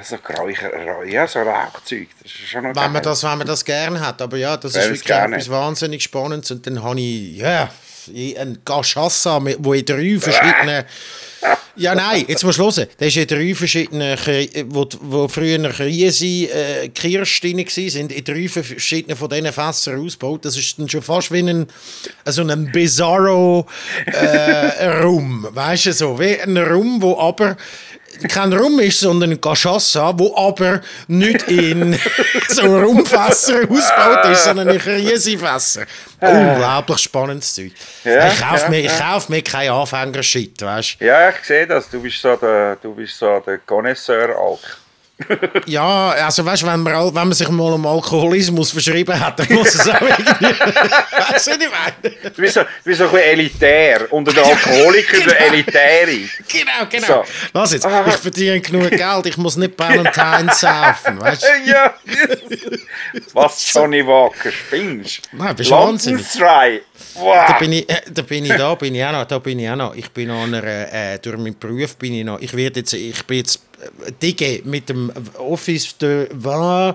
So Räucher, ja, so Rauchzeug, das ist schon noch wenn man das, Wenn man das gerne hat, aber ja, das ist wirklich etwas wahnsinnig Spannendes und dann habe ich, ja, einen Gashassa, wo in drei verschiedenen ja, nein, jetzt musst du hören. Da ist in drei verschiedenen, wo, wo früher Riese äh, Kirsch drin waren, in drei verschiedenen von diesen Fässern ausgebaut. Das ist dann schon fast wie ein, so ein bizarro äh, Rum. Weißt du so? Wie ein Rum, wo aber kein Rum ist, sondern ein Cachaça, wo aber nicht in so Rumfässer ausgebaut ist, sondern in Riesenfässer. Unglaublich spannendes Zeug. Ja, ich kaufe ja, mir, ja. kauf mir keinen Anfänger-Shit, weißt du? Ja, ich sehe das. Du bist so der, du bist so der Connoisseur-Alk. Ja, also weißt du, wenn man, wenn man sich mal um Alkoholismus verschrieben hat, dann muss es auch irgendwie. weißt du, was ich meine? Du bist so, du bist so ein bisschen elitär. Unter den Alkoholikern genau. Elitäre. Genau, genau. So. Was jetzt? Ich verdiene genug Geld, ich muss nicht Valentine saufen, weißt du? ja. Was, Johnny Walker, spinnst Nein, bist wahnsinnig. Wow. Da bin ich, äh, da bin ich da, bin ich auch noch, da bin ich auch noch. Ich bin an einer, äh, durch meinen Beruf bin ich noch, ich werde jetzt, ich bin jetzt Dicke mit dem Office de Vin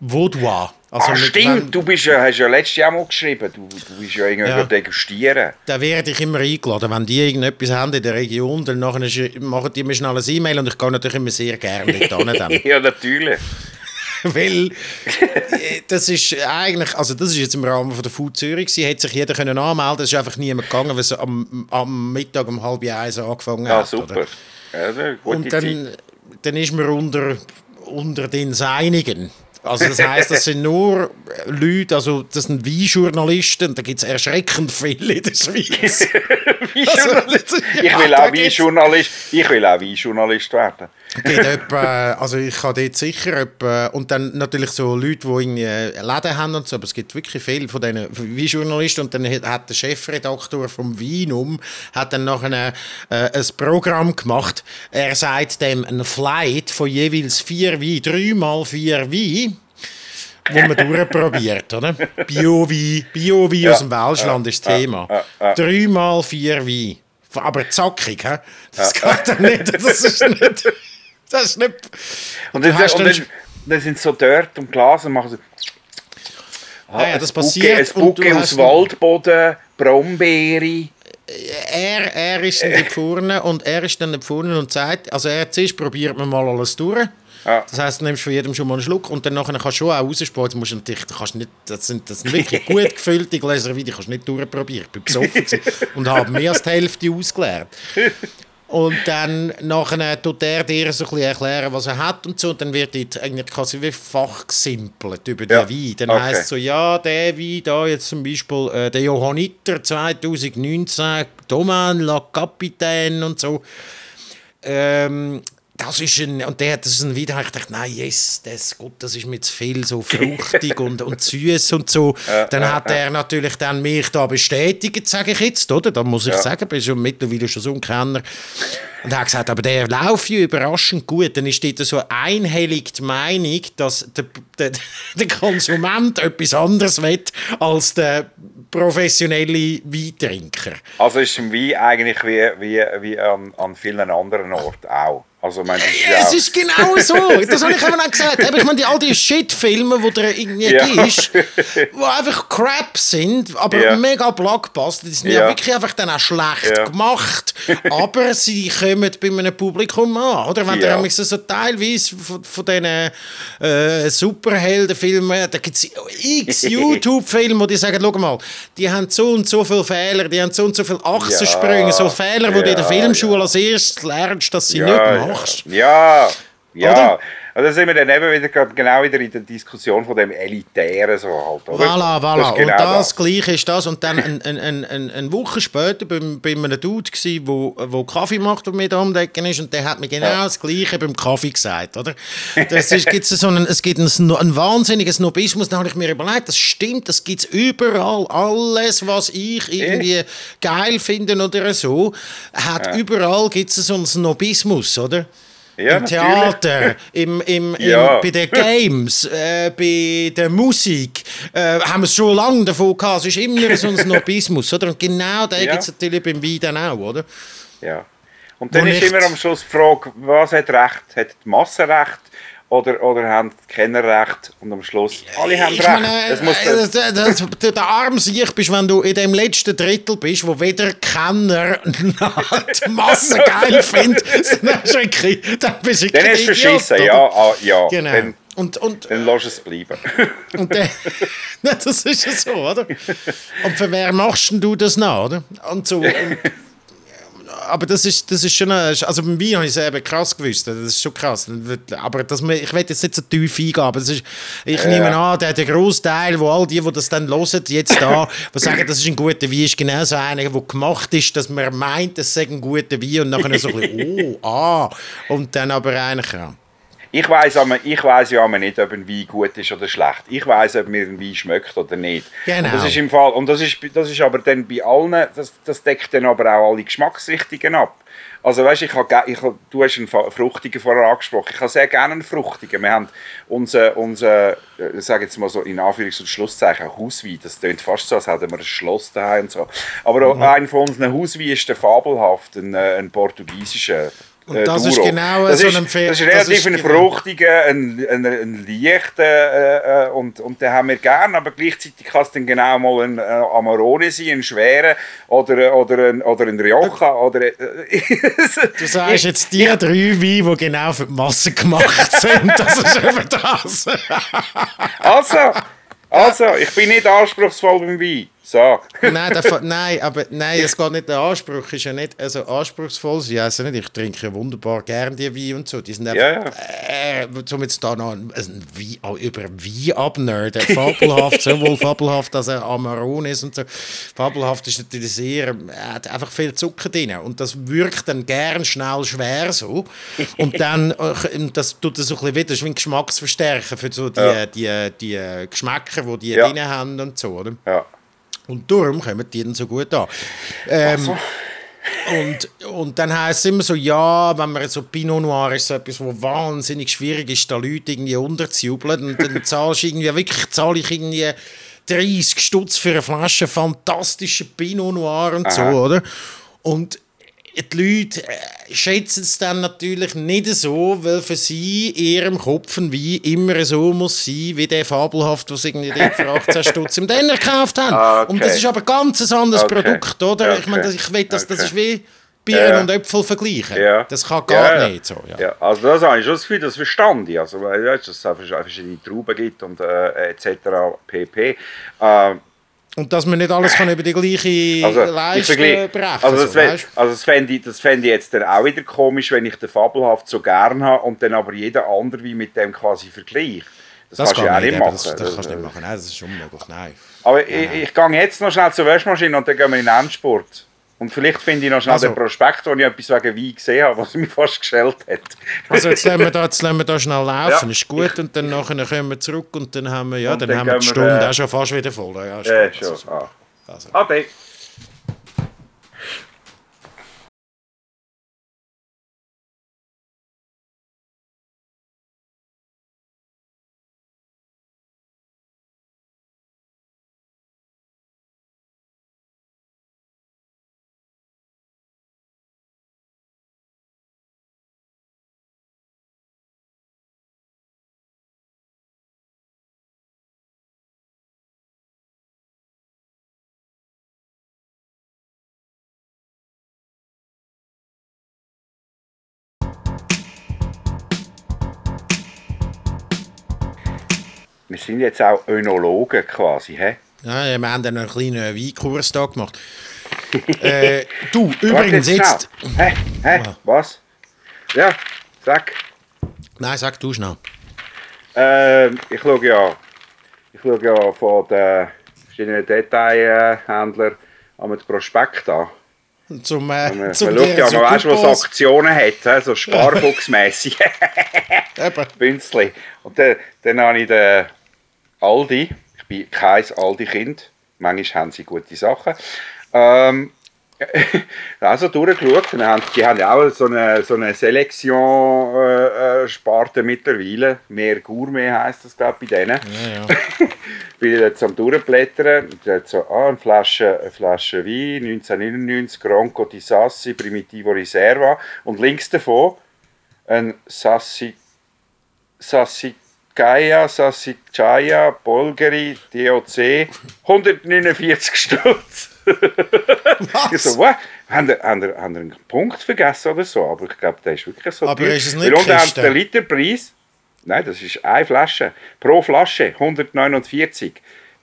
Vaudois. Also ah, stimmt, du bist ja, hast ja letztes Jahr mal geschrieben, du, du bist ja irgendwie ja. degustieren. Da werde ich immer eingeladen, wenn die irgendetwas haben in der Region, dann machen die mir schnell ein E-Mail und ich gehe natürlich immer sehr gerne dort ja, natürlich. Weil äh, das ist eigentlich, also das ist jetzt im Rahmen von der Food Zürich, sie hätte sich jeder können anmelden, es ist einfach niemand gegangen, weil es am, am Mittag um halb eins angefangen ja, hat. Super. Ja. Und dann, dann ist man unter, unter den Seinigen. Also das heißt, das sind nur Leute, also das sind Weinjournalisten, da gibt es erschreckend viele in der Schweiz. also, ich will auch Weinjournalist, ich will auch Weinjournalist werden. Geht etwa, also ich kann dort sicher etwa, und dann natürlich so Leute, die irgendwie Läden haben und so, aber es gibt wirklich viele von diesen Weinjournalisten und dann hat der Chefredaktor vom Weinum hat dann noch eine, äh, ein Programm gemacht, er sagt dem ein Flight von jeweils vier Wein, dreimal vier Wein, wo man durchprobiert, oder? Bio-Wein, Bio-Wein ja, aus dem Welschland ja, ist das Thema. Ja, ja, Dreimal vier Wein. Aber zackig, he? das geht doch nicht. Das ist nicht. Das ist nicht. Und dann, und dann, dann sind sie so dort und Glas und machen so. Ah, ja, das passiert. Ein Bucke aus Waldboden, Brombeere. Er, er ist dann vorne und er ist dann vorne und sagt, also er zuerst probiert man mal alles durch. Ja. Das heisst, du nimmst von jedem schon mal einen Schluck und dann nachher kannst du schon auch raussparen. Musst natürlich, kannst nicht, das, sind, das sind wirklich gut gefüllte Gläser Wein, die kannst du nicht durchprobieren. Ich bin besoffen und habe mehr als die Hälfte ausgeleert. Und dann nachher tut er dir so ein bisschen erklären, was er hat und so. Und dann wird dort eigentlich quasi wie fachgesimpelt über den ja. Wein. Dann okay. heisst es so, ja, der Wein da jetzt zum Beispiel, äh, der Johanniter 2019, Domain La Capitaine und so. Ähm, das ist ein, und der, das ist ein ich dachte, nein, yes, das, Gott, das ist mir zu viel so fruchtig und, und süß und so. Dann hat er natürlich dann mich da bestätigt, sage ich jetzt, oder? Da muss ich ja. sagen, bin schon mittlerweile schon so ein Kenner. Und er hat gesagt, aber der läuft ja überraschend gut. Dann ist dort so einhellig die Meinung, dass der, der, der Konsument etwas anderes will als der professionelle Weintrinker. Also ist ein Wein eigentlich wie, wie, wie an, an vielen anderen Orten auch? Also, mein, ist ja, es ist genau so. Das habe ich eben auch gesagt. ich meine, die, all die Shit-Filme, die da irgendwie ja. ist, die einfach Crap sind, aber ja. mega Blockbuster, die sind ja. ja, wirklich einfach dann auch schlecht gemacht. aber sie kommen bei einem Publikum an. Oder wenn ja. so teilweise von, von diesen äh, Superheldenfilmen, da gibt es x YouTube-Filme, wo die sagen, schau mal, die haben so und so viele Fehler, die haben so und so viele Achsensprünge, so Fehler, die du in der Filmschule als erstes lernst, dass sie nicht machen machst. Ja, ja. Oder? Also sind wir dann eben wieder genau wieder in der Diskussion von dem Elitären so halt, oder? Voilà, voilà. Das genau und das, das Gleiche ist das. Und dann eine ein, ein, ein Woche später bei, bei einem Dude gsi, wo, wo Kaffee macht, der mir da umdecken ist, und der hat mir genau ja. das Gleiche beim Kaffee gesagt, oder? Das ist, gibt's so einen, es gibt einen, einen wahnsinnigen Snobismus, da habe ich mir überlegt, das stimmt, das gibt es überall. Alles, was ich irgendwie geil finde oder so, hat ja. überall gibt es so einen Snobismus, oder? Ja, Im Theater, im, im, ja. im, bei den Games, äh, bei der Musik, äh, haben wir es schon lange davon gehabt. Es ist immer so ein Snobismus, oder? Und genau da ja. gibt es natürlich beim Wein dann auch, oder? Ja. Und dann Wo ist immer am Schluss die Frage, was hat Recht? Hat die Masse Recht? Oder, oder haben keiner Recht und am Schluss alle haben ich Recht. Meine, das muss das, das, das, der arm Sieg bist, wenn du in dem letzten Drittel bist, wo weder Kenner noch die Masse geil findet, dann, dann bist du Dann ist verschissen, ja, ah, ja. Genau. Dann, und, und, dann lass es bleiben. und der, das ist ja so, oder? Und für wer machst du das noch, oder? Und so... Und, aber das ist, das ist schon, eine, also beim Wein habe ich es eben krass gewusst, das ist schon krass. Aber das, ich will jetzt nicht so tief eingehen, aber das ist, ich ja. nehme an, der, der Großteil, wo all die, die das dann hören, jetzt da, die sagen, das ist ein guter Wein, ist genau so einer, der gemacht ist, dass man meint, es sei ein guter Wein und nachher so ein bisschen, oh, ah, und dann aber eigentlich, ja. Ich weiß ich weiss ja nicht, ob ein Wein gut ist oder schlecht. Ich weiß, ob mir ein Wein schmeckt oder nicht. Genau. Und das ist im Fall und das ist, das ist aber dann bei allen, das, das deckt dann aber auch alle Geschmacksrichtungen ab. Also weißt, ich habe, ich habe, du hast einen Fruchtigen vorher angesprochen. Ich habe sehr gerne einen Fruchtigen. Wir haben unser, unser ich sage jetzt mal so in Anführungs- und Schlusszeichen, Hauswein. Das klingt fast so, als hätten wir ein Schloss daheim und so. Aber mhm. einer von unseren Hauswein ist der fabelhaft, ein, äh, ein portugiesischer und äh, das ist genau das so ein Pferd. Das ist relativ ein genau. fruchtiger, ein, ein, ein leichter äh, äh, und, und den haben wir gerne, aber gleichzeitig kann es dann genau mal ein äh, Amarone sein, ein schwerer oder, oder, ein, oder ein Rioja. Oder, äh, du sagst jetzt die drei Weine, die genau für die Masse gemacht sind, das ist eben das. also, also, ich bin nicht anspruchsvoll beim Wein. So. nein, der, nein, aber nein, es geht nicht. Der Anspruch ist ja nicht also anspruchsvoll. Sie also nicht, ich trinke ja wunderbar gern die Wein und so. Die sind einfach, ja, ja. Äh, zum jetzt da noch ein, ein Wein, auch über Wein abnerden. Fabelhaft, sowohl fabelhaft als auch Amarones und so. Fabelhaft ist natürlich sehr, er hat einfach viel Zucker drin. Und das wirkt dann gern schnell schwer so. Und dann, äh, das tut das so ein bisschen wieder, das ist wie ein Geschmacksverstärker für so die, ja. die, die, die Geschmäcker, die die ja. drin haben und so, oder? Ja. Und darum kommen die dann so gut an. Ähm, so. Und, und dann heisst es immer so, ja, wenn man so Pinot Noir ist so etwas, wo wahnsinnig schwierig ist, da Leute irgendwie unterzujubeln. Und dann zahlst du irgendwie, wirklich zahle ich irgendwie 30 Stutz für eine Flasche fantastischen Pinot Noir und Aha. so, oder? Und die Leute äh, schätzen es dann natürlich nicht so, weil für sie in ihrem Kopf Wein immer so muss sein, wie der fabelhaft, was irgendwie für 18 Stutz im Denner gekauft haben. Ah, okay. Und das ist aber ganz ein anderes okay. Produkt, oder? Okay. Ich meine, ich will, dass das ist wie Birnen ja. und Äpfel vergleichen. Ja. Das kann gar ja, nicht so. Ja. also das habe ich schon das Gefühl, das verstand ich. Also, weil, dass es verschiedene Trauben gibt und äh, etc. pp. Äh, und dass man nicht alles kann über die gleiche also, Leistung brechen Also das, so, also das fände ich, das ich jetzt dann auch wieder komisch, wenn ich den Fabelhaft so gerne habe und dann aber jeder andere wie mit dem quasi vergleiche. Das, das kannst du ja auch nicht machen. Das, das kannst du nicht machen, nein, das ist unmöglich, nein. Aber nein, ich, ich gehe jetzt noch schnell zur Wäschmaschine und dann gehen wir in den Endsport. Und vielleicht finde ich noch schnell also, den Prospekt, wo ich etwas wegen Wein gesehen habe, was mich fast geschält hat. Also jetzt lassen wir da, jetzt lassen wir da schnell laufen, ja. ist gut. Und dann nachher kommen wir zurück und dann haben wir, ja, dann, dann haben wir die Stunde wir, äh, auch schon fast wieder voll. Ja, ja schon. Also, ah. Also. Ade. Wir sind jetzt auch Önologen quasi, hä? Ja, wir haben dann einen kleinen Weinkurs da gemacht. äh, du, übrigens jetzt... Hä? Hä? Ah. Was? Ja, sag. Nein, sag du schnell. Äh, ich schaue ja, ich schaue ja von den verschiedenen Detailhändlern an den Prospekt an. Zum, äh, man, zum man schaut ja mal, weißt, was Aktionen hat, so Sparfuchsmässig. Bünzli. Und dann, dann habe ich den Aldi, ich bin kein Aldi-Kind, manchmal haben sie gute Sachen. Ähm, also durchgeschaut. Und haben, die haben ja auch so eine, so eine Selektion-Sparte äh, äh mittlerweile. Mehr Gourmet heisst das, glaube ich, bei denen. Ja, ja. bin jetzt am Durchblättern. so, ah, eine Flasche, eine Flasche Wein, 1999, Gronco di Sassi, Primitivo Riserva. Und links davon ein Sassi, Sassi Gaia, Sassichaya, Bolgeri, DOC, 149 Stutz. Was? Ich so, was? Haben ihr einen Punkt vergessen oder so? Aber ich glaube, der ist wirklich so Aber teuer. ist es nicht Weil unter der Literpreis, nein, das ist eine Flasche, pro Flasche 149.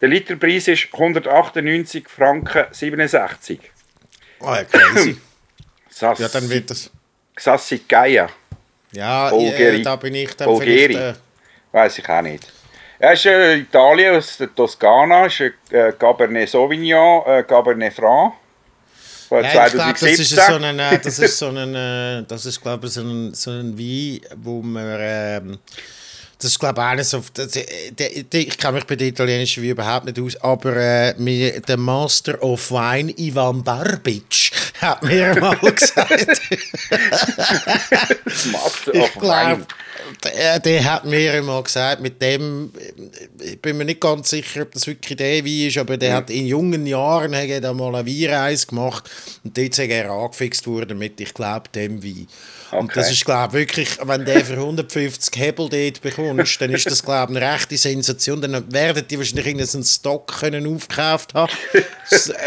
Der Literpreis ist 198 Franken 67. Oh, ja, crazy. Sass, ja, dann wird das... Sassi Gaia. Ja, Bulgari. da bin ich dann Bulgari. vielleicht... Äh... Weiß ich auch nicht. Er ist äh, Italien, aus der Toskana, ist äh, Cabernet Sauvignon, äh, Cabernet Franc. Ja, ich glaube, das ist so ein, äh, das ist so ein, äh, das ist glaube ich so ein, so ein Wein, wo man, ähm, das ist glaube ich eines auf, das, der, ich kenne mich bei der italienischen Wein überhaupt nicht aus, aber äh, mir, der Master of Wine, Ivan Barbic, hat mir mal gesagt. Master of Wine der, der hat mir immer gesagt, mit dem, ich bin mir nicht ganz sicher, ob das wirklich der Wein ist, aber der mhm. hat in jungen Jahren hat er mal eine Weinreise gemacht und dort ist er angefixt worden mit, ich glaube, dem Wein. Okay. Und das ist, glaube ich, wirklich, wenn der für 150 Hebel dort bekommst, dann ist das, glaube ich, eine rechte Sensation. Dann werden die wahrscheinlich irgendeinen Stock können aufgekauft haben,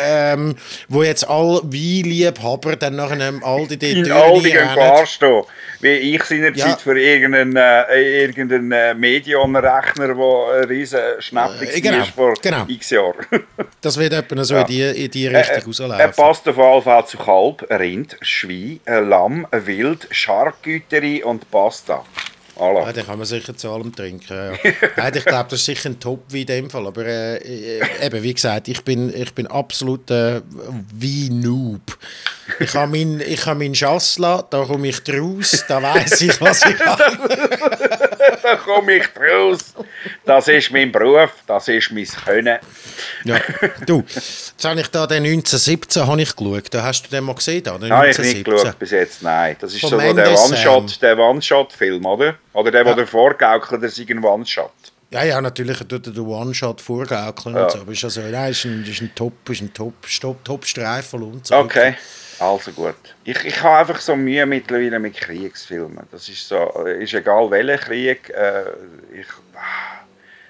ähm, wo jetzt alle Weinliebhaber dann nachher all die Türen In all die Bar stehen. Wie ich seinerzeit ja. für irgendeinen, äh, irgendeinen äh, Medion-Rechner, der ein riesen Schnäppchen äh, genau, vor genau. x Jahren. das wird etwa so ja. in, die, in die Richtung äh, rauslaufen. Er passt auf jeden Fall zu Kalb, Rind, Schwein, Lamm, Wild, Charcuterie und Pasta. Voilà. Ja, den kann man sicher zu allem trinken. Ja. Nein, ich glaube, das ist sicher ein Top wie in dem Fall. Aber äh, äh, eben, wie gesagt, ich bin, ich bin absolut äh, wie Noob. Ich habe meinen hab mein Schassla, da komme ich draus, da weiß ich, was ich habe. da komme ich draus. Das ist mein Beruf, das ist mein Können. ja, du, jetzt habe ich da den 1917 habe ich geschaut. Da hast du den mal gesehen? Da, den nein, ich nicht geschaut bis jetzt, nein. Das ist Von so der One-Shot, der One-Shot-Film, oder? Oder der, ja. der vorgaukelt, der sei ein One-Shot. Ja, ja, natürlich tut er den One-Shot vorgaukeln ja. und so. Aber ist also, nein, ist ein, ist ein Top, ist ein Top, Top, Top Streifen und so. Okay. Also gut. Ich, ich habe einfach so Mühe mittlerweile mit Kriegsfilmen. Das ist so, ist egal welcher Krieg. Äh, ich,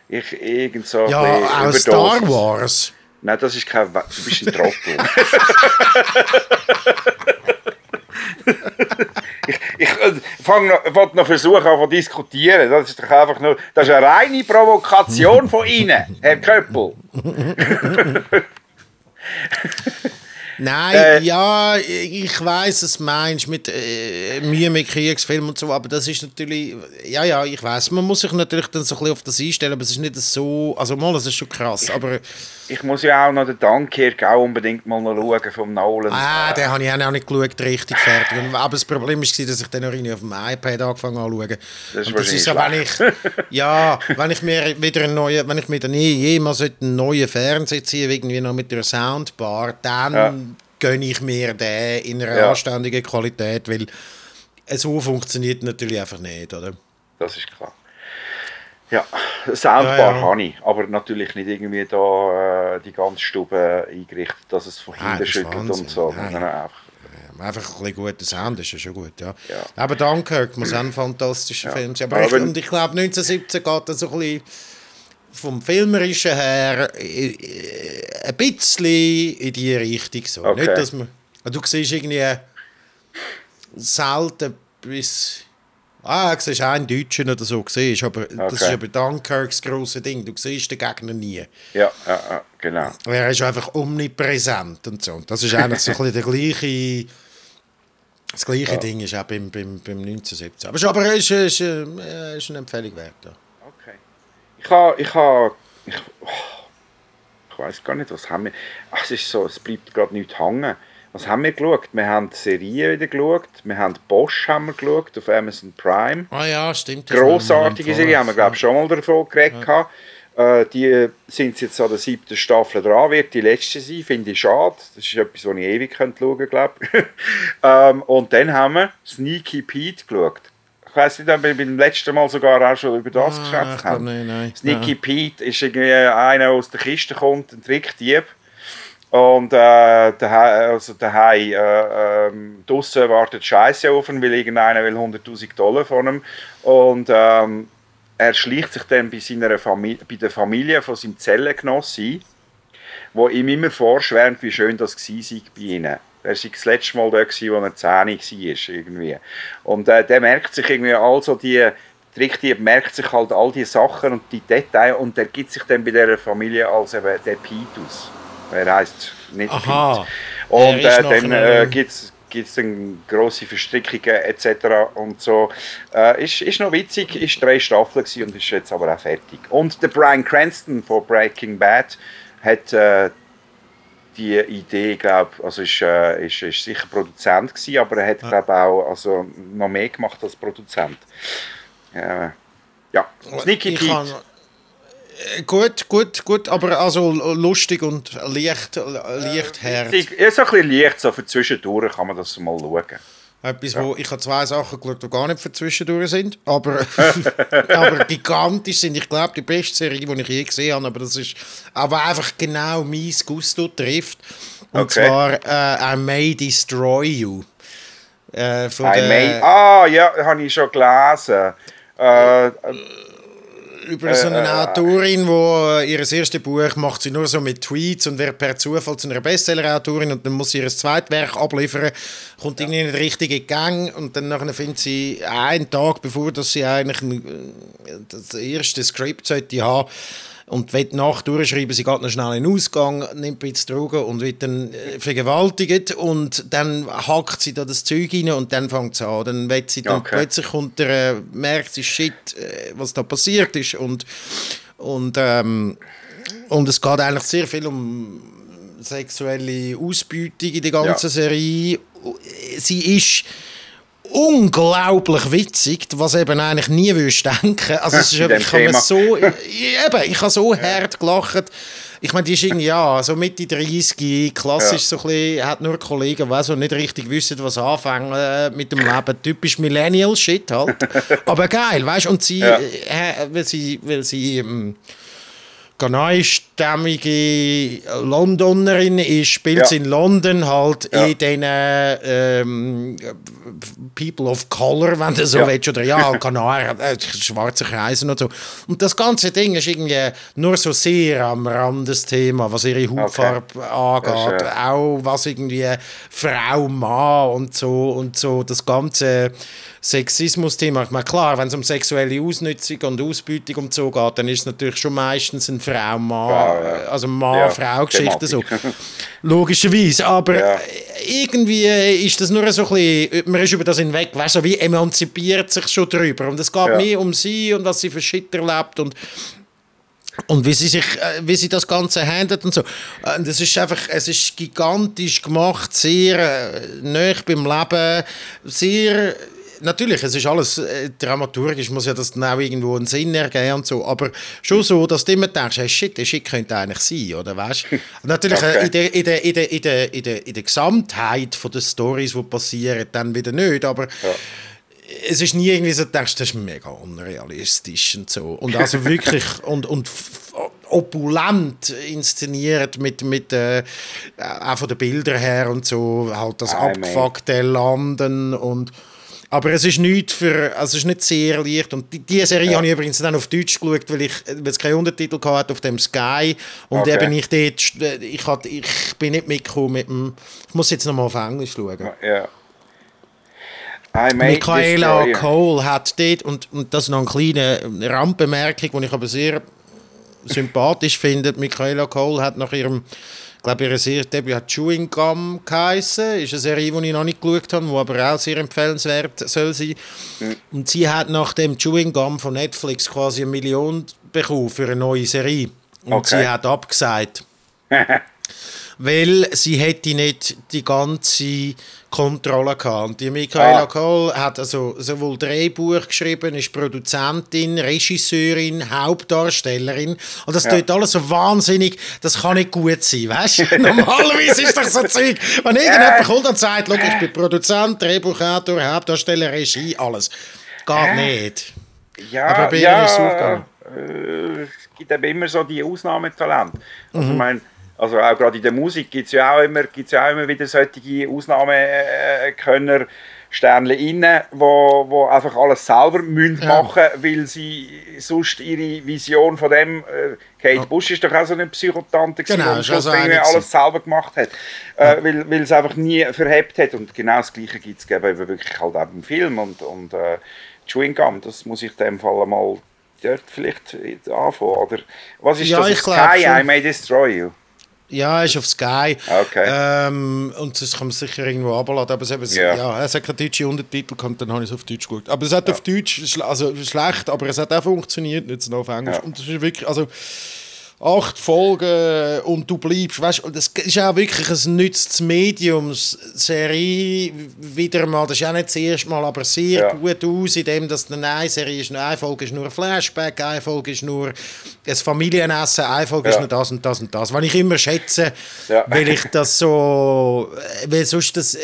ich irgend so Ja, auch Star Wars. Nein, das ist kein. Du bist ein Trottel. ich ich äh, wollte noch versuchen, zu diskutieren. Das ist doch einfach nur. Das ist eine reine Provokation von Ihnen, Herr Köppel. Nein, äh, ja, ich weiß, was meinst mit äh, Mühe mit Kriegsfilmen und so, aber das ist natürlich, ja, ja, ich weiß, man muss sich natürlich dann so ein bisschen auf das einstellen, aber es ist nicht so, also mal, das ist schon krass, aber... Ich muss ja auch noch den Dunkirk auch unbedingt mal noch schauen vom Nolan. Ah, den habe ich auch noch nicht geschaut, richtig fertig. Aber das Problem war, dass ich den noch auf dem iPad angefangen habe zu Das ist, und das ist ja, wenn ich, ja, wenn ich mir wieder einen neuen, wenn ich mir dann jemals einen neuen Fernseher ziehe, irgendwie noch mit einer Soundbar, dann... Ja gönne ich mir den in einer ja. anständigen Qualität, weil so funktioniert natürlich einfach nicht, oder? Das ist klar. Ja, Soundbar ja, ja. habe ich, aber natürlich nicht irgendwie da äh, die ganze Stube eingerichtet, dass es von hinten schüttelt und so. Nein, einfach. Einfach ein bisschen guter Sound ist ja schon gut, ja. ja. Aber Dunkirk muss auch ein fantastischer Film. Aber, aber ich, und ich glaube, 1917 geht das so ein bisschen vom Filmerischen her ein bisschen in die Richtung. So. Okay. Nicht, dass man, du siehst irgendwie selten bis Ah, du siehst einen Deutschen oder so, siehst, aber okay. das ist aber Dunkirks grosse Ding. Du siehst den Gegner nie. Ja, ja, ja genau. Er ist einfach omnipräsent und so. Das ist eigentlich so ein bisschen der gleiche... Das gleiche ja. Ding ist auch beim, beim, beim 1917. Aber, aber es ist, ist, äh, ist eine Empfehlung wert. Ja. Okay. Ich habe... Ich, ha, ich, oh, ich weiß gar nicht, was haben wir... Es ist so, es bleibt gerade nicht hängen. Was haben wir geschaut? Wir haben die Serie wieder geschaut. Wir haben Bosch haben wir geschaut auf Amazon Prime. Ah ja, stimmt. Grossartige Serie, haben wir glaube ich schon mal davon geredet. Ja. Äh, die sind jetzt an der siebten Staffel dran, wird die letzte sein, finde ich schade. Das ist etwas, was ich ewig schauen könnte, glaube ich. ähm, und dann haben wir Sneaky Pete geschaut. Ich weiß nicht, ob wir beim letzten Mal sogar auch schon über das ah, geschätzt haben. Nein, nein, Sneaky nein. Pete ist irgendwie einer, der aus der Kiste kommt, ein Trickdieb. Und äh, daheim, also daheim, äh, äh, draussen wartet Scheiße auf ihn, weil irgendeiner will 100'000 Dollar von ihm. Und ähm, er schleicht sich dann bei, seiner bei der Familie von seinem Zellengenoss ein, wo ihm immer vorschwärmt, wie schön das war bei ihnen. Er war das letzte Mal da, als er 10 war. Irgendwie. Und äh, der merkt sich irgendwie also die, Richtige merkt sich halt all die Sachen und die Details und der gibt sich dann bei dieser Familie als eben der Pitus. Er heisst nicht Aha. Und äh, dann äh, gibt es gibt es dann grosse Verstrickungen etc. und so. Äh, ist, ist noch witzig, ist drei Staffeln und ist jetzt aber auch fertig. Und der Brian Cranston von Breaking Bad hat äh, die Idee, glaube also ist, äh, ist, ist sicher Produzent gewesen, aber er hat ja. glaube auch also noch mehr gemacht als Produzent. Äh, ja, Sneaky Pete. Äh, gut, gut, gut, aber also lustig und leicht, leicht Herz. Ja, so ein bisschen leicht, so für zwischendurch kann man das mal schauen. Etwas, ja. wo ich habe zwei Sachen geschaut, die gar nicht für zwischendurch sind, aber, aber gigantisch sind. Ich glaube, die beste Serie, die ich je gesehen habe, aber das ist aber einfach genau mein Gusto trifft. Und okay. zwar äh, I May Destroy You. Äh, I May, ah, ja, habe ich schon gelesen. Äh, über so eine äh, äh, Autorin, wo ihr erstes Buch macht sie nur so mit Tweets und wird per Zufall zu einer Bestseller-Autorin und dann muss sie ihr zweites Werk abliefern, kommt ja. irgendwie in den richtigen Gang und dann nachher findet sie einen Tag bevor dass sie eigentlich ein, das erste Skript sollte haben, und will nach durchschreiben, sie geht noch schnell in den Ausgang, nimmt ein bisschen Drogen und wird dann äh, vergewaltigt und dann hackt sie da das Zeug rein und dann fängt sie an. Dann wird sie dann okay. plötzlich unter, äh, merkt sie, shit, äh, was da passiert ist und, und, ähm, und es geht eigentlich sehr viel um sexuelle Ausbeutung in der ganzen ja. Serie. Sie ist unglaublich witzig, was eben eigentlich nie würdest denken. Also es ist ich habe so, eben, ich habe so hart gelacht. Ich meine, die ist irgendwie, ja, so Mitte 30, klassisch ja. so ein bisschen, hat nur Kollegen, die so nicht richtig wissen, was anfangen äh, mit dem Leben. Typisch Millennial-Shit halt. Aber geil, weißt du, und sie, ja. äh, weil sie, weil sie ähm, ghanaisstämmige Londonerin ist, spielt ja. in London halt ja. in den ähm, People of Color, wenn du so ja. willst, oder ja, Ghana, äh, schwarze Kreise und so. Und das ganze Ding ist irgendwie nur so sehr am Rand des Thema, was ihre Hautfarbe okay. angeht, auch was irgendwie Frau, Mann und so und so, das ganze Sexismus-Thema. Ich meine, klar, wenn es um sexuelle Ausnutzung und Ausbeutung und so geht, dann ist es natürlich schon meistens ein Frau-Mann, ja, ja. also Mann-Frau-Geschichte so. Logischerweise. Aber irgendwie ist das nur so ein bisschen, man ist über das hinweg, weißt du, wie emanzipiert sich schon drüber. Und es geht mehr um sie und was sie für Shit erlebt und und wie sie sich, äh, wie sie das Ganze handelt und so. Es ist einfach, es ist gigantisch gemacht, sehr äh, nah beim Leben, sehr natürlich, es ist alles äh, dramaturgisch, muss ja das auch irgendwo einen Sinn ergeben und so, aber schon so, dass du immer denkst, hey, shit, der Shit könnte eigentlich sein, oder weißt Natürlich äh, okay. in, der, in, der, in, der, in, der, in, der, in der Gesamtheit von den Stories, die passieren, dann wieder nicht, aber ja. es ist nie irgendwie so, du denkst, das ist mega unrealistisch und so. Und also wirklich, und, und opulent inszeniert mit, mit äh, auch von den Bildern her und so, halt das abgefuckte Landen und aber es ist nicht für, also es ist nicht sehr leicht. Und die, die Serie ja. habe ich übrigens dann auf Deutsch geschaut, weil, ich, weil es keinen Untertitel hatte auf dem Sky. Und okay. eben ich dort, ich, hat, ich bin nicht mitgekommen mit dem, ich muss jetzt nochmal auf Englisch schauen. Ja. Michaela Cole hat dort, und, und das ist noch eine kleine Randbemerkung, die ich aber sehr sympathisch finde. Michaela Cole hat nach ihrem ich glaube, ihre Serie Debüt hat Chewing Gum geheißen. Ist eine Serie, die ich noch nicht geschaut habe, die aber auch sehr empfehlenswert soll sein. Mhm. Und sie hat nach dem Chewing Gum von Netflix quasi eine Million bekommen für eine neue Serie. Und okay. sie hat abgesagt. weil sie hätte nicht die ganze Kontrolle gehabt. Und die Michaela ah. Kohl hat also sowohl Drehbuch geschrieben, ist Produzentin, Regisseurin, Hauptdarstellerin. Und das ja. tut alles so wahnsinnig, das kann nicht gut sein, weißt du? Normalerweise ist das so Zeug, wenn irgendjemand kommt und sagt, ich bin Produzent, Drehbuchautor, Hauptdarsteller, Regie, alles. Geht nicht. Ja, Aber bei ja, ist es äh, es gibt eben immer so die Ausnahmetalente. Also, mhm. ich meine, also auch gerade in der Musik gibt es ja, auch immer, gibt's ja auch immer wieder solche Ausnahmekönner, Sternle innen, wo, wo einfach alles selber müssen ja. machen weil sie sonst ihre Vision von dem äh, Kate ja. Bush ist doch auch so eine Psychotante genau, die also alles selber gemacht hat, äh, ja. weil, weil es einfach nie verhebt hat und genau das Gleiche gibt es eben wirklich halt auch im Film und, und äh, Chewing Gum, das muss ich in dem Fall mal dort vielleicht anfangen, oder was ist ja, das? Sky, I May Destroy You. Ja, ist auf Sky. Okay. Ähm, und das kann man sicher irgendwo abladen. Aber es, eben, yeah. ja, es hat keine deutsche Untertitel, kommt, dann habe ich es auf Deutsch geschaut. Aber es hat ja. auf Deutsch, also schlecht, aber es hat auch funktioniert, nicht auf Englisch. Ja. Und das ist wirklich, also acht Folgen und du bleibst, weißt du, das ist auch wirklich ein nützliches Mediums-Serie, wieder mal, das ist auch nicht das erste Mal, aber sehr ja. gut aus, in dem, dass eine Serie ist, eine Folge ist nur ein Flashback, eine Folge ist nur ein Familienessen, eine Folge ja. ist nur das und das und das, was ich immer schätze, ja. weil ich das so, weil sonst das, äh,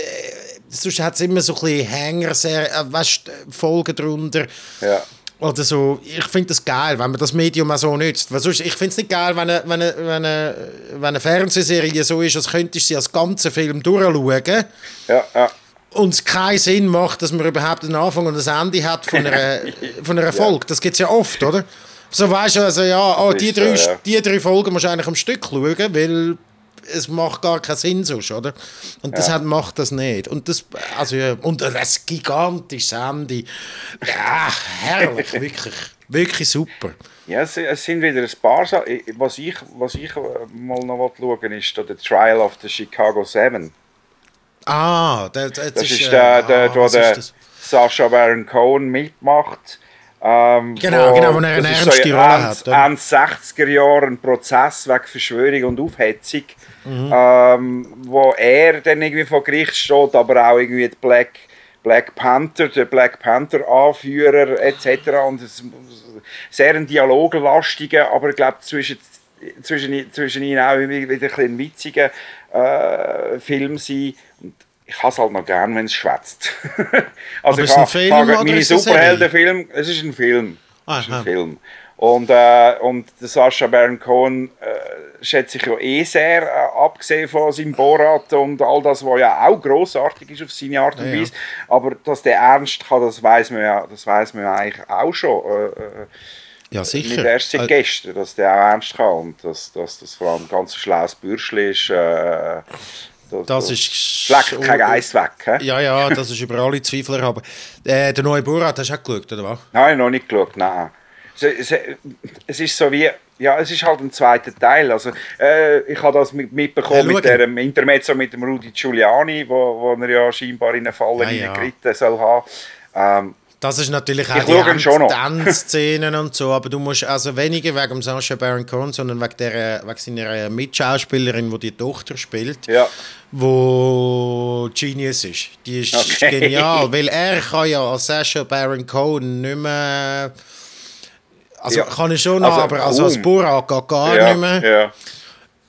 sonst hat es immer so ein bisschen Hänger, äh, weißt, Folgen drunter. Ja oder so, ich finde das geil, wenn man das Medium auch so nützt. Weil sonst, ich finde es nicht geil, wenn eine, wenn, eine, wenn, eine, wenn eine Fernsehserie so ist, als könntest du sie als ganzen Film durchschauen. Ja, ja. Und es keinen Sinn macht, dass man überhaupt einen Anfang und ein Ende hat von einer, von einer Folge. Ja. Das gibt es ja oft, oder? So weißt du, also ja, oh, die, drei, ja. die drei Folgen musst du eigentlich am Stück schauen, weil es macht gar keinen Sinn sonst, oder? Und das ja. hat, macht das nicht. Und das, also, und das gigantische Ende. Ja, herrlich, wirklich. Wirklich super. Ja, es, es, sind wieder ein paar Sachen. Was ich, was ich mal noch schauen ist der Trial of the Chicago Seven. Ah, das, das, das ist, ist der, der, ah, wo der Sascha Baron Cohen mitmacht. Ähm, genau, wo, genau, wo er eine ernste so Rolle hat. Ende 60er Jahre ein Prozess wegen Verschwörung und Aufhetzung mhm. ähm, wo er dann irgendwie vor Gericht steht, aber auch irgendwie die Black, Black Panther, der Black Panther Anführer etc. Und es sehr ein dialoglastiger, aber ich glaube zwischen zwischen, zwischen ihnen auch wieder ein, ein witziger äh, Film sein. Und ich habe es halt noch gern, wenn es schwätzt. also aber ich habe Film, meine Superheldenfilm, es ist ein Film. Ah, es ist ein Film. Und, äh, und Sascha Baron Cohen äh, schätze ich ja eh sehr, äh, abgesehen von seinem Borat und all das, was ja auch grossartig ist auf seine Art und ja, Weise. Ja. Aber dass der ernst kann, das weiß man ja, das weiß man ja eigentlich auch schon. Äh, äh ja, sicher. Nicht erst seit gestern, dass der auch ernst kann und dass, dass das vor allem ein ganz schlaues Bürschli ist. Äh, das, das ist. Schlägt kein Eis weg. He? Ja, ja, das ist über alle Zweifel erhaben. Äh, der neue Borat, hast du auch geschaut, oder was? Nein, noch nicht geschaut, nein es ist so wie, ja, es ist halt ein zweiter Teil. Also, äh, ich habe das mitbekommen ja, mit dem Intermezzo mit dem Rudi Giuliani, wo, wo er ja scheinbar in eine Falle ja, ja. soll haben. Ähm, das ist natürlich auch die Tanzszenen und so, aber du musst also weniger wegen Sascha Baron Cohen, sondern wegen, der, wegen seiner Mitschauspielerin, die die Tochter spielt, ja. wo Genius ist. Die ist okay. genial, weil er kann ja als Sascha Baron Cohen nicht mehr also ja. kann ich schon noch, also, aber also als Borat geht gar ja, nicht mehr. Ja.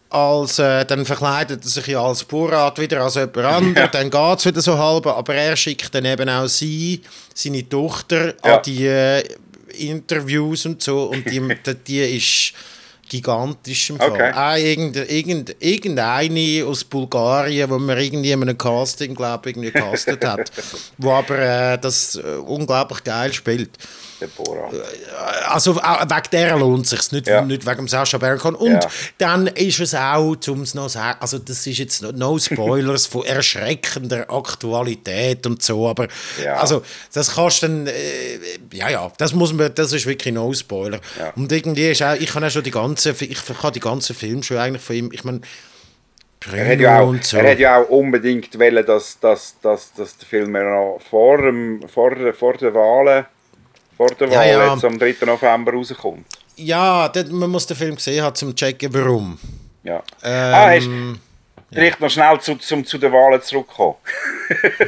Als, äh, dann verkleidet er sich ja als Borat wieder als jemand anderes, ja. dann geht es wieder so halb, aber er schickt dann eben auch sie, seine Tochter, an die äh, Interviews und so und die, die, die ist gigantisch im Fall. Okay. Auch irgende, irgende, irgendeine aus Bulgarien, wo man irgendwie in einem Casting, glaube ich, irgendwie gecastet hat, wo aber äh, das äh, unglaublich geil spielt. Deborah. Äh, also wegen der lohnt es sich nicht, ja. nicht wegen Sascha Cohen. Und ja. dann ist es auch, um es noch sagen, also das ist jetzt no Spoilers von erschreckender Aktualität und so, aber ja. also das kannst dann, äh, ja ja, das muss man, das ist wirklich no Spoiler. Und irgendwie ist auch, ich kann auch schon die ganze, ich kann die ganzen Filme schon eigentlich von ihm, ich meine, er hat, ja auch, so. er hat ja auch unbedingt wollen, dass, dass, dass, dass der Film noch vor, dem, vor, vor der Wahlen vor der Wahl ja, ja. jetzt am 3. November rauskommt. Ja, das, man muss den Film gesehen haben, um zu checken, warum. Ja. Ähm, ah, hast, vielleicht noch schnell zu, zum, zu den Wahlen zurückkommen.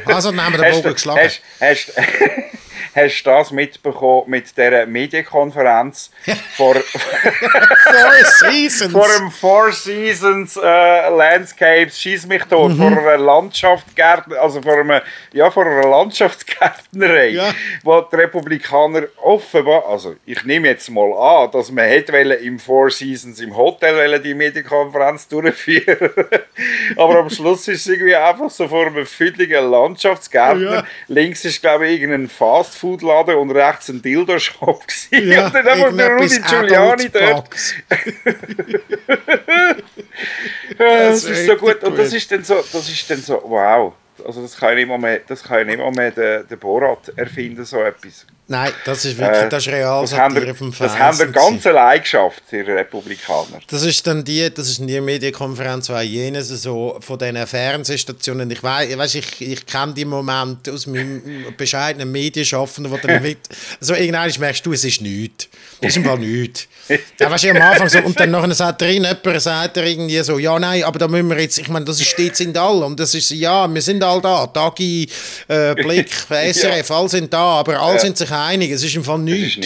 also, dann haben wir den Bogen geschlagen. Hast, hast, hast du das mitbekommen mit dieser Medienkonferenz vor, Four Seasons. vor dem Four Seasons äh, Landscapes, schieß mich tot, mhm. vor einer Landschaftsgärtner, also vor, einem, ja, vor einer Landschaftsgärtnerei, ja. wo die Republikaner offenbar, also ich nehme jetzt mal an, dass man hätte im Four Seasons im Hotel die Medienkonferenz durchführen aber am Schluss ist es irgendwie einfach so vor einem füdligen Landschaftsgärtner. Ja. Links ist glaube ich irgendein Fast Fastfood-Laden und rechts ein Dildo-Shop. Ja, und dann einfach der Rudi Giuliani dort. das, das ist so gut. Und das ist dann so, das ist dann so, wow. Also das kann ja nicht mal mehr, das kann ja nicht mal mehr der, der Borat erfinden, so etwas. Nein, das ist wirklich, äh, das ist real das haben wir, vom Das haben wir ganz allein geschafft, die Republikaner. Das ist dann die, das ist die Medienkonferenz, wo jenes so von diesen Fernsehstationen, ich weiß, ich, ich, kenne die Momente aus meinem bescheidenen Medienschaffenden, wo dann mit, also irgendwann merkst du, es ist nichts. Das ist im Fall nichts. Da weißt du am Anfang so, und dann nachher sagt drin jemand, sagt er irgendwie so, ja, nein, aber da müssen wir jetzt, ich meine, das steht sind alle und das ist, ja, wir sind all da, Tagi, äh, Blick, SRF, ja. alle sind da, aber alle ja. sind sich einig, es ist im Fall nichts.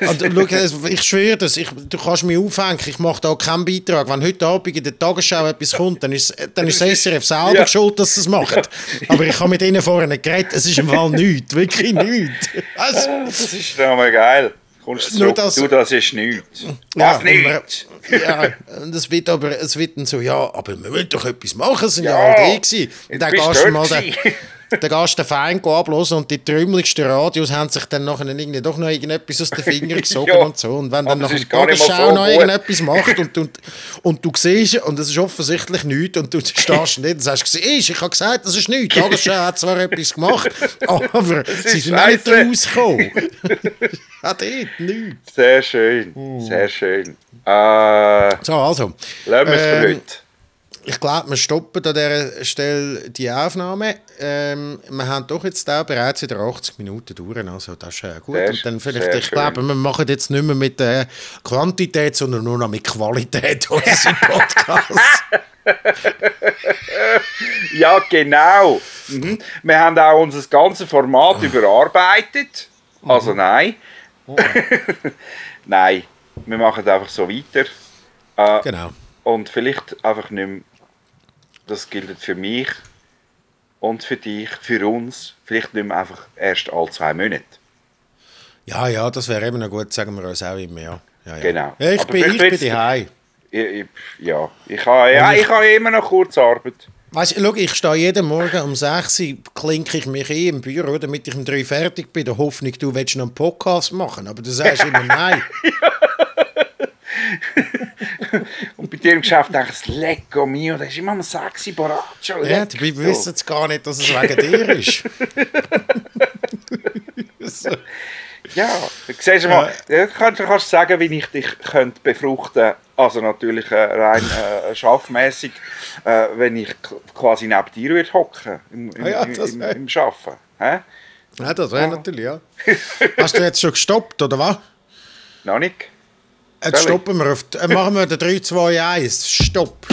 Und, schau, ich schwöre das, ich, du kannst mich aufhängen, ich mache da keinen Beitrag. Wenn heute Abend in der Tagesschau etwas kommt, dann ist, dann ist das SRF selber ja. schuld, dass es macht. Aber ich habe mit ihnen vorhin geredet, es ist im Fall nichts, wirklich nichts. Also, das ist doch mal geil. Kommst du das, du, das ist nichts. Ja, Was nicht? ja, und es wird aber, es wird dann so, ja, aber wir müssen doch etwas machen, es sind ja, ja alle die gewesen. Und dann gehst du mal den, dann gehst du den Fein ablosen und die trümmeligsten Radios haben sich dann nachher irgendwie doch noch irgendetwas aus den Fingern gesogen ja, und so. Und wenn dann nach der Tagesschau noch irgendetwas macht und, und, und du siehst, und es ist offensichtlich nichts, und du stehst nicht und sagst, ich habe gesagt, das ist nichts. Die Tagesschau hat zwar etwas gemacht, aber sie sind nicht rausgekommen. hat eh nichts. Sehr schön, uh. sehr schön. Äh, so, also. Lassen wir es für ähm, heute ich glaube, wir stoppen an dieser Stelle die Aufnahme. Ähm, wir haben doch jetzt auch bereits wieder 80 Minuten durch, also das ist äh, gut. Sehr, und dann vielleicht, ich glaube, wir machen jetzt nicht mehr mit der Quantität, sondern nur noch mit Qualität unseren Podcast. ja, genau. Mhm. Wir haben auch unser ganzes Format überarbeitet. Also mhm. nein. Oh. nein, wir machen einfach so weiter. Äh, genau. Und vielleicht einfach nicht mehr das gilt für mich und für dich, für uns, vielleicht nicht mehr einfach erst alle zwei Monate. Ja, ja, das wäre eben noch gut, sagen wir uns auch immer, ja. ja, ja. Genau. Ja, ich, bin, ich bin daheim. Ja, ich habe, ja, ich, ich habe immer noch Kurzarbeit. Weißt du, ich stehe jeden Morgen um 6 Uhr, klinke ich mich ein im Büro, damit ich um 3 Uhr fertig bin. Der Hoffnung, du willst noch einen Podcast machen, aber du sagst immer nein. und bei dir im Geschäft denkst das Lecco mio, das ist immer ein sexy Boraccio. Ja, die wissen es gar nicht, dass es wegen dir ist. so. Ja, siehst du mal, ja. kannst, kannst du sagen, wie ich dich könnte befruchten also natürlich äh, rein äh, schaffmäßig, äh, wenn ich quasi neben dir würde hocken im, im, ah ja, im, im, im Schaffen. Hä? Ja, das wäre ja. natürlich, ja. Hast du jetzt schon gestoppt, oder was? Noch nicht. Jetzt stoppen wir auf, äh, machen wir den 3, 2, 1. Stopp.